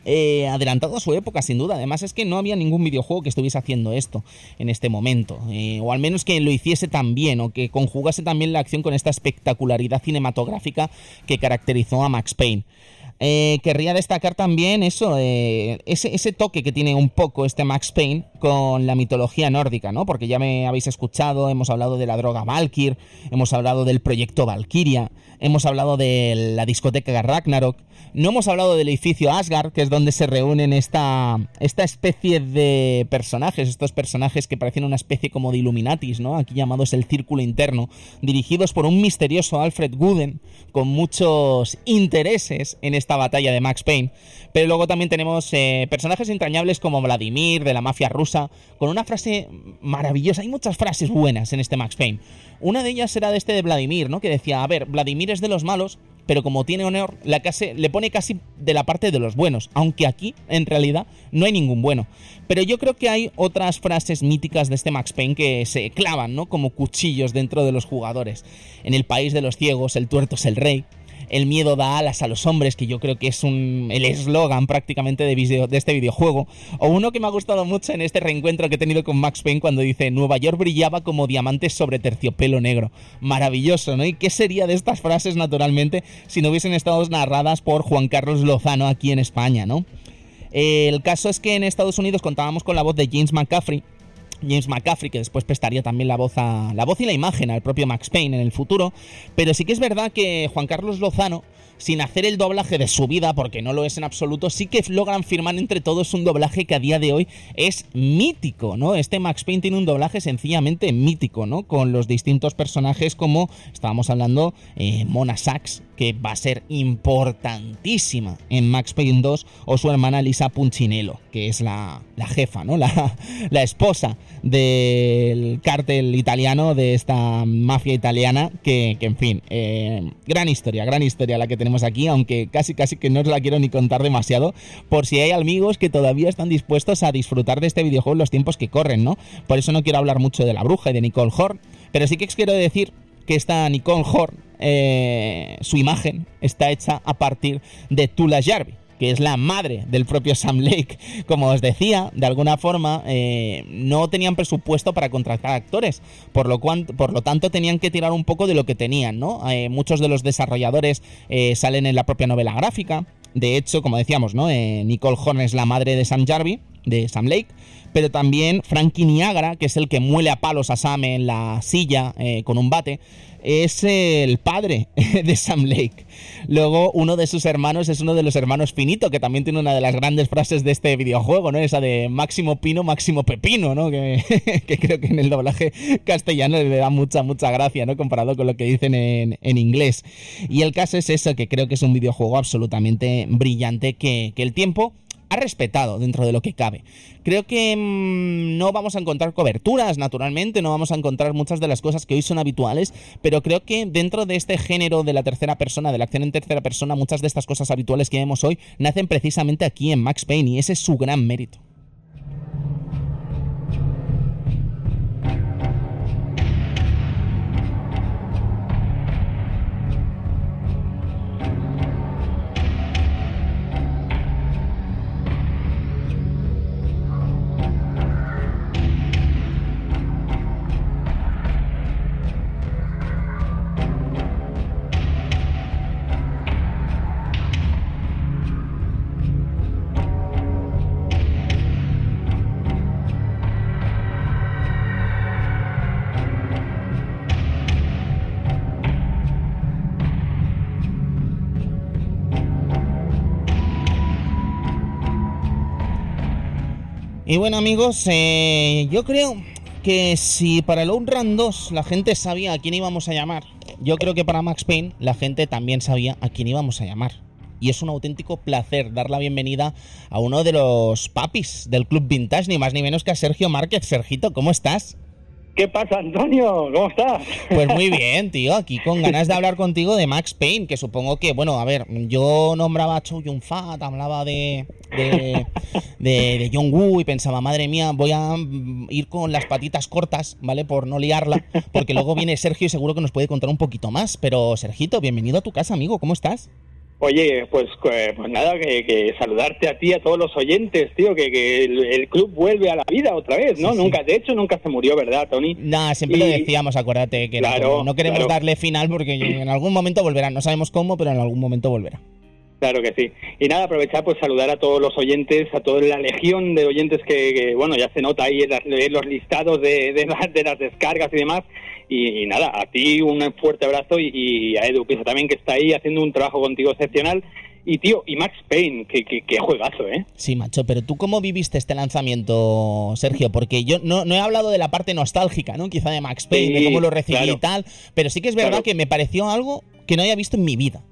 eh, adelantado a su época, sin duda. Además es que no había ningún videojuego que estuviese haciendo esto en este momento, o al menos que lo hiciese tan bien, o que conjugase también la acción con esta espectacularidad cinematográfica que caracterizó a Max Payne. Eh, querría destacar también eso, eh, ese, toque que tiene un poco este Max Payne con la mitología nórdica, ¿no? Porque ya me habéis escuchado, hemos hablado de la droga Valkyr, hemos hablado del proyecto Valkyria, hemos hablado de la discoteca Ragnarok, no hemos hablado del edificio Asgard, que es donde se reúnen esta, esta especie de personajes, estos personajes que parecen una especie como de Illuminatis, ¿no? Aquí llamados el Círculo Interno, dirigidos por un misterioso Alfred Gooden, con muchos intereses en esta batalla de Max Payne. Pero luego también tenemos eh, personajes entrañables como Vladimir, de la mafia rusa, con una frase maravillosa. Hay muchas frases buenas en este Max Payne. Una de ellas era de este de Vladimir, ¿no? Que decía, a ver, Vladimir es de los malos, pero como tiene honor, la le pone casi de la parte de los buenos, aunque aquí en realidad no hay ningún bueno. Pero yo creo que hay otras frases míticas de este Max Payne que se clavan, ¿no? Como cuchillos dentro de los jugadores. En el país de los ciegos, el tuerto es el rey el miedo da alas a los hombres, que yo creo que es un, el eslogan prácticamente de, de este videojuego. O uno que me ha gustado mucho en este reencuentro que he tenido con Max Payne cuando dice Nueva York brillaba como diamantes sobre terciopelo negro. Maravilloso, ¿no? ¿Y qué sería de estas frases naturalmente si no hubiesen estado narradas por Juan Carlos Lozano aquí en España, ¿no? El caso es que en Estados Unidos contábamos con la voz de James McCaffrey, James McCaffrey, que después prestaría también la voz, a, la voz y la imagen al propio Max Payne en el futuro. Pero sí que es verdad que Juan Carlos Lozano, sin hacer el doblaje de su vida, porque no lo es en absoluto, sí que logran firmar entre todos un doblaje que a día de hoy es mítico, ¿no? Este Max Payne tiene un doblaje sencillamente mítico, ¿no? Con los distintos personajes como estábamos hablando, eh, Mona Sachs, que va a ser importantísima en Max Payne 2, o su hermana Lisa Punchinello, que es la, jefa, ¿no? La, esposa del cártel italiano, de esta mafia italiana, que, que en fin, eh, gran historia, gran historia la que tenemos aquí, aunque casi casi que no os la quiero ni contar demasiado, por si hay amigos que todavía están dispuestos a disfrutar de este videojuego en los tiempos que corren, ¿no? Por eso no quiero hablar mucho de la bruja y de Nicole Horn, pero sí que os quiero decir que esta Nicole Horn, eh, su imagen está hecha a partir de Tula Jarvi que es la madre del propio Sam Lake. Como os decía, de alguna forma eh, no tenían presupuesto para contratar actores, por lo, por lo tanto tenían que tirar un poco de lo que tenían, ¿no? Eh, muchos de los desarrolladores eh, salen en la propia novela gráfica. De hecho, como decíamos, ¿no? Nicole Horn es la madre de Sam Jarvie, de Sam Lake pero también Frankie Niagara, que es el que muele a palos a Sam en la silla con un bate, es el padre de Sam Lake. Luego, uno de sus hermanos es uno de los hermanos Finito, que también tiene una de las grandes frases de este videojuego, ¿no? Esa de Máximo Pino, Máximo Pepino, ¿no? Que, creo que en el doblaje castellano le da mucha, mucha gracia, ¿no? Comparado con lo que dicen en, en inglés. Y el caso es eso, que creo que es un videojuego absolutamente brillante, que, que el tiempo ha respetado dentro de lo que cabe. Creo que mm, no vamos a encontrar coberturas, naturalmente, no vamos a encontrar muchas de las cosas que hoy son habituales, pero creo que dentro de este género de la tercera persona, de la acción en tercera persona, muchas de estas cosas habituales que vemos hoy nacen precisamente aquí en Max Payne y ese es su gran mérito. Y bueno amigos, eh, yo creo que si para el Outrun 2 la gente sabía a quién íbamos a llamar, yo creo que para Max Payne la gente también sabía a quién íbamos a llamar. Y es un auténtico placer dar la bienvenida a uno de los papis del Club Vintage, ni más ni menos que a Sergio Márquez. Sergito, ¿cómo estás? ¿Qué pasa, Antonio? ¿Cómo estás? Pues muy bien, tío. Aquí con ganas de hablar contigo de Max Payne, que supongo que, bueno, a ver, yo nombraba a Chow Yun Fat, hablaba de, de, de, John Woo y pensaba, madre mía, voy a ir con las patitas cortas, ¿vale? Por no liarla, porque luego viene Sergio y seguro que nos puede contar un poquito más. Pero, Sergito, bienvenido a tu casa, amigo. ¿Cómo estás? Oye, pues, eh, pues nada, que, que, saludarte a ti, a todos los oyentes, tío, que, que el, el, club vuelve a la vida otra vez, ¿no? Sí, nunca, sí. de hecho, nunca se murió, ¿verdad, Tony? Nah, siempre Y- lo decíamos, acuérdate, que Claro, como, no queremos claro. darle final porque en algún momento volverá. No sabemos cómo, pero en algún momento volverá. Claro que sí. Y nada, aprovechar pues saludar a todos los oyentes, a toda la legión de oyentes que, que, bueno, ya se nota ahí en, las- en los listados de, de, las, de las descargas y demás. Y, y nada, a ti un fuerte abrazo y, y a Edu Pisa también que está ahí haciendo un trabajo contigo excepcional. Y tío, y Max Payne, que, que, que juegazo, ¿eh? Sí, macho, pero tú cómo viviste este lanzamiento, Sergio? Porque yo no, no he hablado de la parte nostálgica, ¿no? Quizá de Max Payne, de cómo lo recibí claro. y tal, pero sí que es verdad Claro. que me pareció algo que no había visto en mi vida.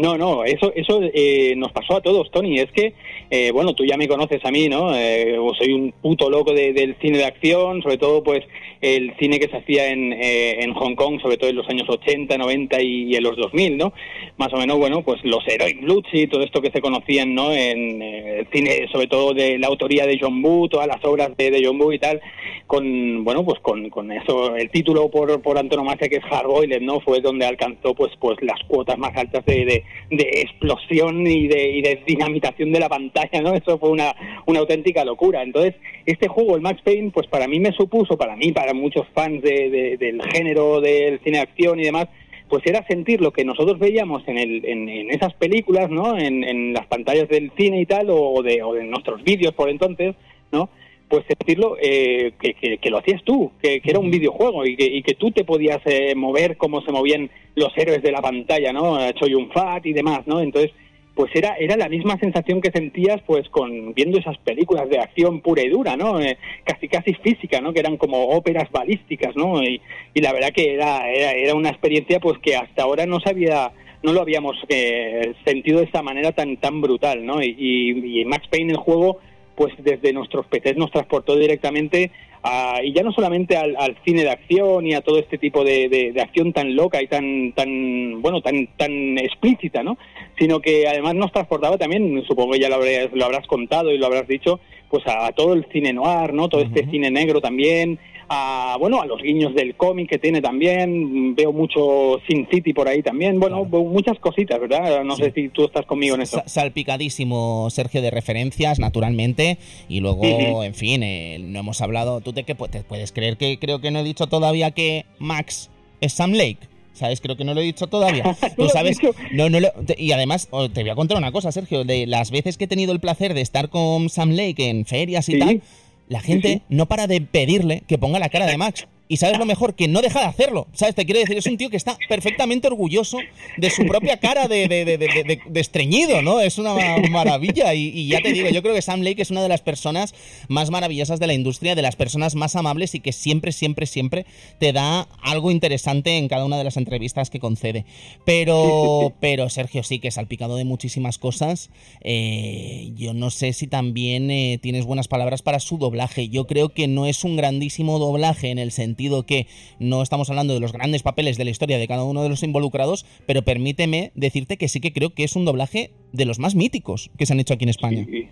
No, no, eso, eso eh, nos pasó a todos, Tony. Es que, eh, bueno, tú ya me conoces a mí, ¿no? Eh, soy un puto loco de- del cine de acción, sobre todo, pues, el cine que se hacía en, eh, en Hong Kong, sobre todo en los años 80, 90 y, en los 2000, ¿no? Más o menos, bueno, pues los Heroic Bloods y todo esto que se conocían, ¿no? En eh, el cine, sobre todo de la autoría de John Woo, todas las obras de, de John Woo y tal, con, bueno, pues con, con eso, el título por, por antonomasia que es Hard Boiled, ¿no? Fue donde alcanzó, pues, pues las cuotas más altas de, de, de explosión y de, y de dinamitación de la pantalla, ¿no? Eso fue una, auténtica locura. Entonces, este juego, el Max Payne, pues para mí me supuso, para mí, para muchos fans de, de- del género del cine acción y demás, pues era sentir lo que nosotros veíamos en, el, en, en esas películas, ¿no? En, en las pantallas del cine y tal, o de, o de nuestros vídeos por entonces, ¿no? Pues sentirlo eh, que, que- que lo hacías tú, que, que era un videojuego y que, y que tú te podías eh, mover como se movían los héroes de la pantalla, ¿no? Eh, Choi Yun Fat y demás, ¿no? Entonces, pues era, era la misma sensación que sentías pues con viendo esas películas de acción pura y dura, ¿no? Eh, casi casi física, ¿no? Que eran como óperas balísticas, ¿no? Y, y la verdad que era, era, era una experiencia pues que hasta ahora no sabía no lo habíamos eh, sentido de esta manera tan tan brutal, ¿no? Y, y- y Max Payne el juego pues desde nuestros PCs nos transportó directamente a, y ya no solamente al, al cine de acción y a todo este tipo de, de- de acción tan loca y tan tan bueno tan tan explícita no sino que además nos transportaba también supongo que ya lo habrás, lo habrás contado y lo habrás dicho pues a, a todo el cine noir no todo este cine negro también a bueno a los guiños del cómic que tiene también veo mucho Sin City por ahí también bueno muchas cositas verdad no sé si tú estás conmigo en esto Sa- salpicadísimo, Sergio, de referencias, naturalmente. Y luego, en fin, eh, no hemos hablado. ¿Tú te, te puedes creer que creo que no he dicho todavía que Max es Sam Lake? ¿Sabes? Creo que no lo he dicho todavía. ¿No Tú sabes. No, no lo- y además, oh, te voy a contar una cosa, Sergio. De las veces que he tenido el placer de estar con Sam Lake en ferias y Sí. tal, la gente Sí, sí. no para de pedirle que ponga la cara de Max. Y sabes lo mejor, que no deja de hacerlo. ¿Sabes? Te quiero decir, es un tío que está perfectamente orgulloso de su propia cara de, de, de, de- estreñido, ¿no? Es una ma- maravilla. Y, y ya te digo, yo creo que Sam Lake es una de las personas más maravillosas de la industria, de las personas más amables y que siempre, siempre, siempre te da algo interesante en cada una de las entrevistas que concede. Pero, pero Sergio sí que es salpicado de muchísimas cosas. Eh, yo no sé si también eh, tienes buenas palabras para su doblaje. Yo creo que no es un grandísimo doblaje en el sentido que no estamos hablando de los grandes papeles de la historia de cada uno de los involucrados, pero permíteme decirte que sí que creo que es un doblaje de los más míticos que se han hecho aquí en España. Sí,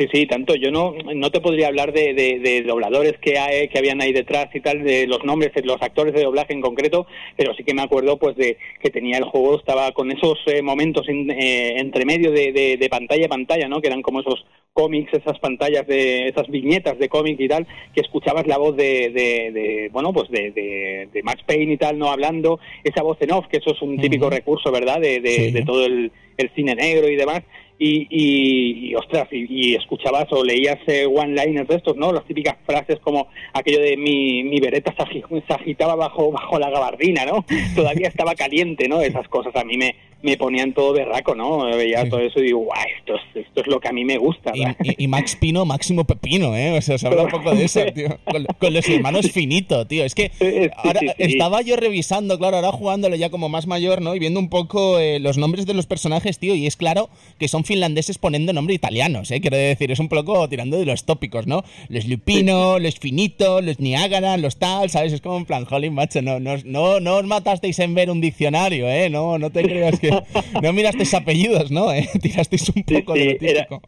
sí, sí, tanto. Yo no, no te podría hablar de, de- de dobladores que, hay, que habían ahí detrás y tal, de los nombres de los actores de doblaje en concreto, pero sí que me acuerdo pues de que tenía el juego, estaba con esos eh, momentos in- eh, entre medio de, de- de pantalla a pantalla, ¿no? Que eran como esos cómics, esas pantallas de esas viñetas de cómic y tal, que escuchabas la voz de, de- de, bueno, pues de, de- de Max Payne y tal, no hablando, esa voz en off, que eso es un típico recurso, ¿verdad? De, de- Sí. de todo el, el cine negro y demás. Y, y, y, ostras, y, y escuchabas o leías eh, one-liners de estos, ¿no? Las típicas frases como aquello de mi, mi vereta se, agi- se agitaba bajo, bajo la gabardina, ¿no? Todavía estaba caliente, ¿no? Esas cosas a mí me, me ponían todo berraco, ¿no? Veía Sí. todo eso y digo, guau, esto es, esto es lo que a mí me gusta, Y, ¿verdad? y- y Max Pino, Máximo Pepino, ¿eh? O sea, se habla un poco de eso, tío. Con, con los hermanos finito, tío. Es que ahora sí, sí. estaba yo revisando, claro, ahora jugándolo ya como más mayor, ¿no? Y viendo un poco eh, los nombres de los personajes, tío. Y es claro que son finlandeses poniendo nombre italianos, ¿eh? Quiero decir, es un poco tirando de los tópicos, ¿no? Los Lupino, los Finito, los Niágara, los tal, ¿sabes? Es como en plan, jolín, macho, no, no, os- no, no os matasteis en ver un diccionario, ¿eh? No, no te creas que... No mirasteis apellidos, ¿no? ¿Eh? Tirasteis un Sí, poco de lo era- típico.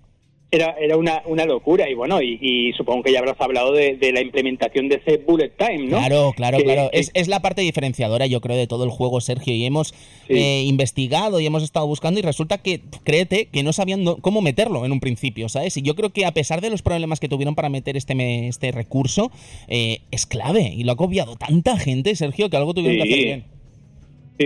era, era una, una locura y bueno, y, y supongo que ya habrás hablado de, de la implementación de ese bullet time, ¿no? Claro, claro, Que- claro. que- Es, es la parte diferenciadora, yo creo, de todo el juego, Sergio. Y hemos Sí. eh, investigado y hemos estado buscando y resulta que, créete, que no sabían no- cómo meterlo en un principio, ¿sabes? Y yo creo que a pesar de los problemas que tuvieron para meter este, me- este recurso, eh, es clave. Y lo ha copiado tanta gente, Sergio, que algo tuvieron que hacer bien.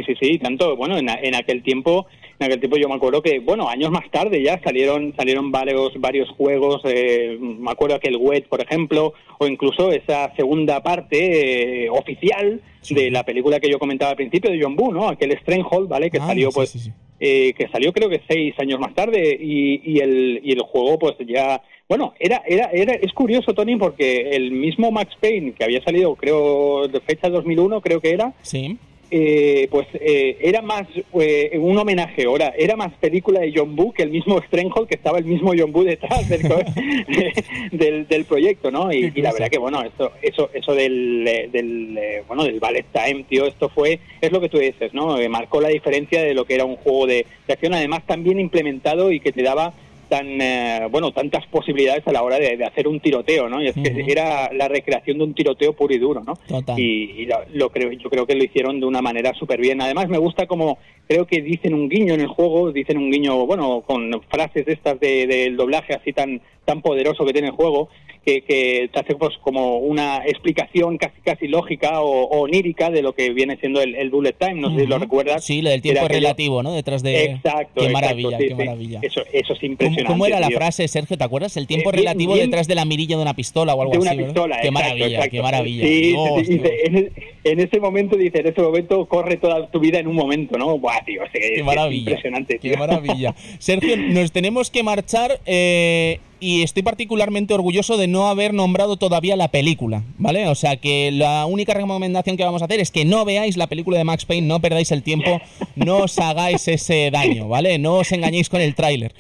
Sí, sí, sí, tanto, bueno, en, aquel tiempo, en aquel tiempo yo me acuerdo que, bueno, años más tarde ya salieron salieron varios varios juegos, eh, me acuerdo que el Wet, por ejemplo, o incluso esa segunda parte eh, oficial de la película que yo comentaba al principio de John Boo, ¿no? Aquel Stranghold, ¿vale? Que Ah, salió sí, pues sí. eh, que salió creo que seis años más tarde y, y el y el juego pues ya bueno era era era es curioso Tony porque el mismo Max Payne que había salido creo de fecha 2001 creo que era Sí. Eh, pues eh, era más eh, un homenaje ahora era más película de John Boo que el mismo Stranghold que estaba el mismo John Boo detrás del, co- del, del proyecto no y, la verdad que bueno esto eso eso del, eh, eh, bueno del ballet time tío esto fue es lo que tú dices no Eh, marcó la diferencia de lo que era un juego de, de acción además tan bien implementado y que te daba tan eh, bueno tantas posibilidades a la hora de, de hacer un tiroteo no y es que era la recreación de un tiroteo puro y duro no Total. y, y lo, lo creo yo creo que lo hicieron de una manera súper bien además me gusta como creo que dicen un guiño en el juego dicen un guiño bueno con frases de estas de- del doblaje así tan tan poderoso que tiene el juego que, que te hace pues como una explicación casi casi lógica o, o onírica de lo que viene siendo el, el bullet time no sé si lo recuerdas Sí, lo del tiempo relativo, ¿no? Detrás de... exacto Qué exacto, maravilla, sí, qué sí. maravilla. eso eso es ¿Cómo, impresionante cómo era la frase, Sergio? ¿Te acuerdas? El tiempo Eh, bien- relativo bien- detrás de la mirilla de una pistola o algo de una así. pistola. Qué exacto, maravilla, exacto. qué maravilla. Sí, Dios, dice, en ese momento, dice, en ese momento corre toda tu vida en un momento, ¿no? Buah, tío, es, que Qué es maravilla. impresionante, Qué tío. maravilla. Sergio, nos tenemos que marchar eh, y estoy particularmente orgulloso de no haber nombrado todavía la película, ¿vale? O sea que la única recomendación que vamos a hacer es que no veáis la película de Max Payne, no perdáis el tiempo, no os hagáis ese daño, ¿vale? No os engañéis con el tráiler.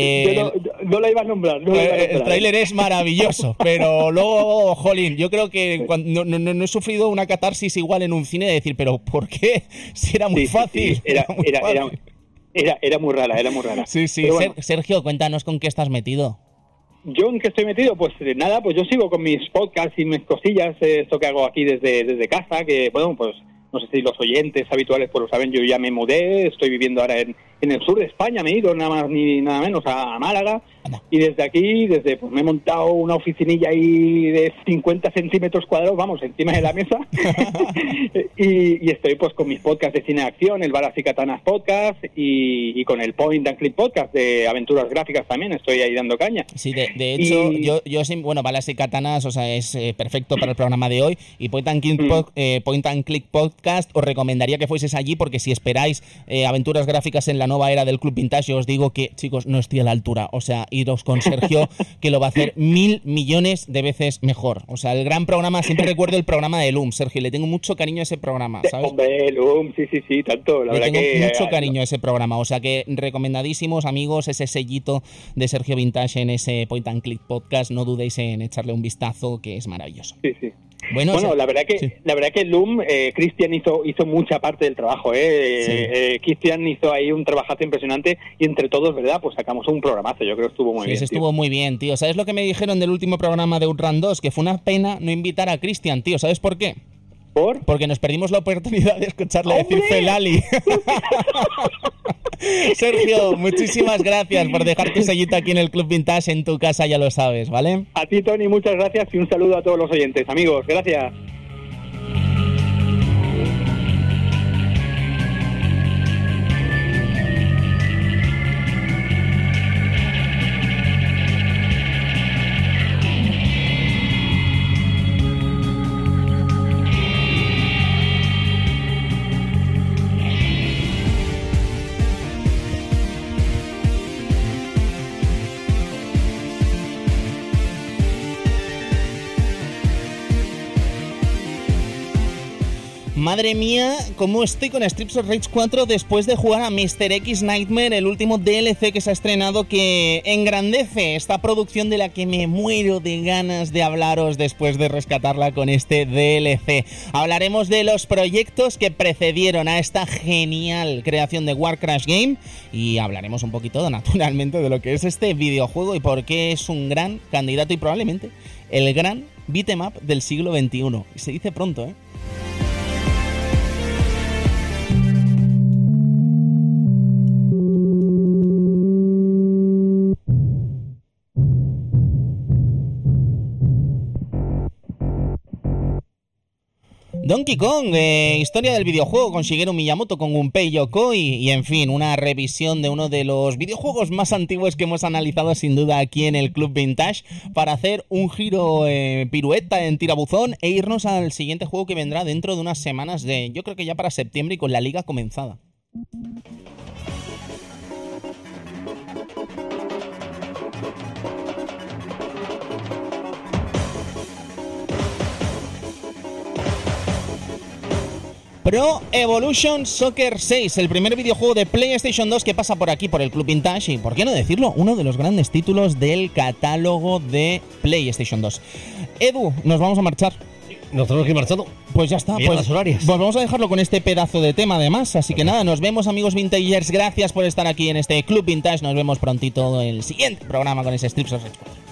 Eh, Yo no, yo- no la iba a nombrar, no la iba a Eh, el tráiler es maravilloso, pero luego, jolín, yo creo que cuando, no, he sufrido una catarsis igual en un cine de decir, pero ¿por qué? Si era muy Sí, fácil. sí, Era, muy era, fácil. era, era muy rara, era muy rara. Sí, sí. Bueno, Sergio, cuéntanos con qué estás metido. Yo en qué estoy metido, pues eh, nada, pues yo sigo con mis podcasts y mis cosillas, esto que hago aquí desde, desde casa, que bueno, pues no sé si los oyentes habituales pues lo saben, yo ya me mudé, estoy viviendo ahora en, en el sur de España, me he ido nada más ni nada menos a, a Málaga Anda. y desde aquí, desde pues me he montado una oficinilla ahí de 50 centímetros cuadrados, vamos, encima de la mesa y, y estoy pues con mis podcasts de cine de acción, el Balas y Katanas podcast y, y con el Point and Click podcast de aventuras gráficas también, estoy ahí dando caña. Sí, de, de hecho, Y- yo, yo bueno, balas y katanas, o sea, es eh, perfecto para el programa de hoy. Y Point and, Click, Mm. eh, Point and Click Podcast, os recomendaría que fueseis allí, porque si esperáis eh, aventuras gráficas en la nueva era del Club Vintage, yo os digo que, chicos, no estoy a la altura. O sea, iros con Sergio, que lo va a hacer mil millones de veces mejor. O sea, el gran programa, siempre recuerdo el programa de Loom, Sergio, le tengo mucho cariño a ese programa, ¿sabes? Hombre, Lum, sí, sí, sí, tanto. La Le verdad tengo que. mucho eh, cariño a ese programa, o sea que recomendadísimos amigos ese sellito de Sergio Vintage en ese Point and Click podcast, no dudéis en echarle un vistazo que es maravilloso. Sí, sí. Bueno, Bueno, o sea, la verdad que sí. la verdad que Loom, eh, Cristian hizo hizo mucha parte del trabajo, eh. Sí. Eh, Cristian hizo ahí un trabajazo impresionante y entre todos, ¿verdad? Pues sacamos un programazo. Yo creo que estuvo muy Sí, bien. tío. estuvo muy bien, tío. ¿Sabes lo que me dijeron del último programa de Outrun 2? Que fue una pena no invitar a Cristian, tío. ¿Sabes por qué? ¿Por? Porque nos perdimos la oportunidad de escucharle decir. Felali. Sergio, muchísimas gracias por dejar tu sellito aquí en el Club Vintage en tu casa, ya lo sabes, ¿vale? A ti, Tony, muchas gracias y un saludo a todos los oyentes. Amigos, gracias. Madre mía, cómo estoy con Strips of Rage 4 después de jugar a Mr. X Nightmare, el último DLC que se ha estrenado que engrandece esta producción de la que me muero de ganas de hablaros después de rescatarla con este DLC. Hablaremos de los proyectos que precedieron a esta genial creación de Warcraft Game y hablaremos un poquito naturalmente de lo que es este videojuego y por qué es un gran candidato y probablemente el gran beat'em del siglo XXI. Y se dice pronto, ¿eh? Donkey Kong, eh, historia del videojuego con Shigeru Miyamoto, con Gunpei Yokoi y en fin, una revisión de uno de los videojuegos más antiguos que hemos analizado sin duda aquí en el Club Vintage para hacer un giro eh, pirueta en tirabuzón e irnos al siguiente juego que vendrá dentro de unas semanas de, yo creo que ya para septiembre y con la liga comenzada. Pro Evolution Soccer 6, el primer videojuego de PlayStation 2 que pasa por aquí, por el Club Vintage, y por qué no decirlo, uno de los grandes títulos del catálogo de PlayStation 2. Edu, nos vamos a marchar. Nos tenemos que ir marchando. Pues ya está, Bien, pues, las horarias. pues vamos a dejarlo con este pedazo de tema además. Así que nada, nos vemos amigos vintagers, gracias por estar aquí en este Club Vintage. Nos vemos prontito en el siguiente programa con ese Strips of Rage 4.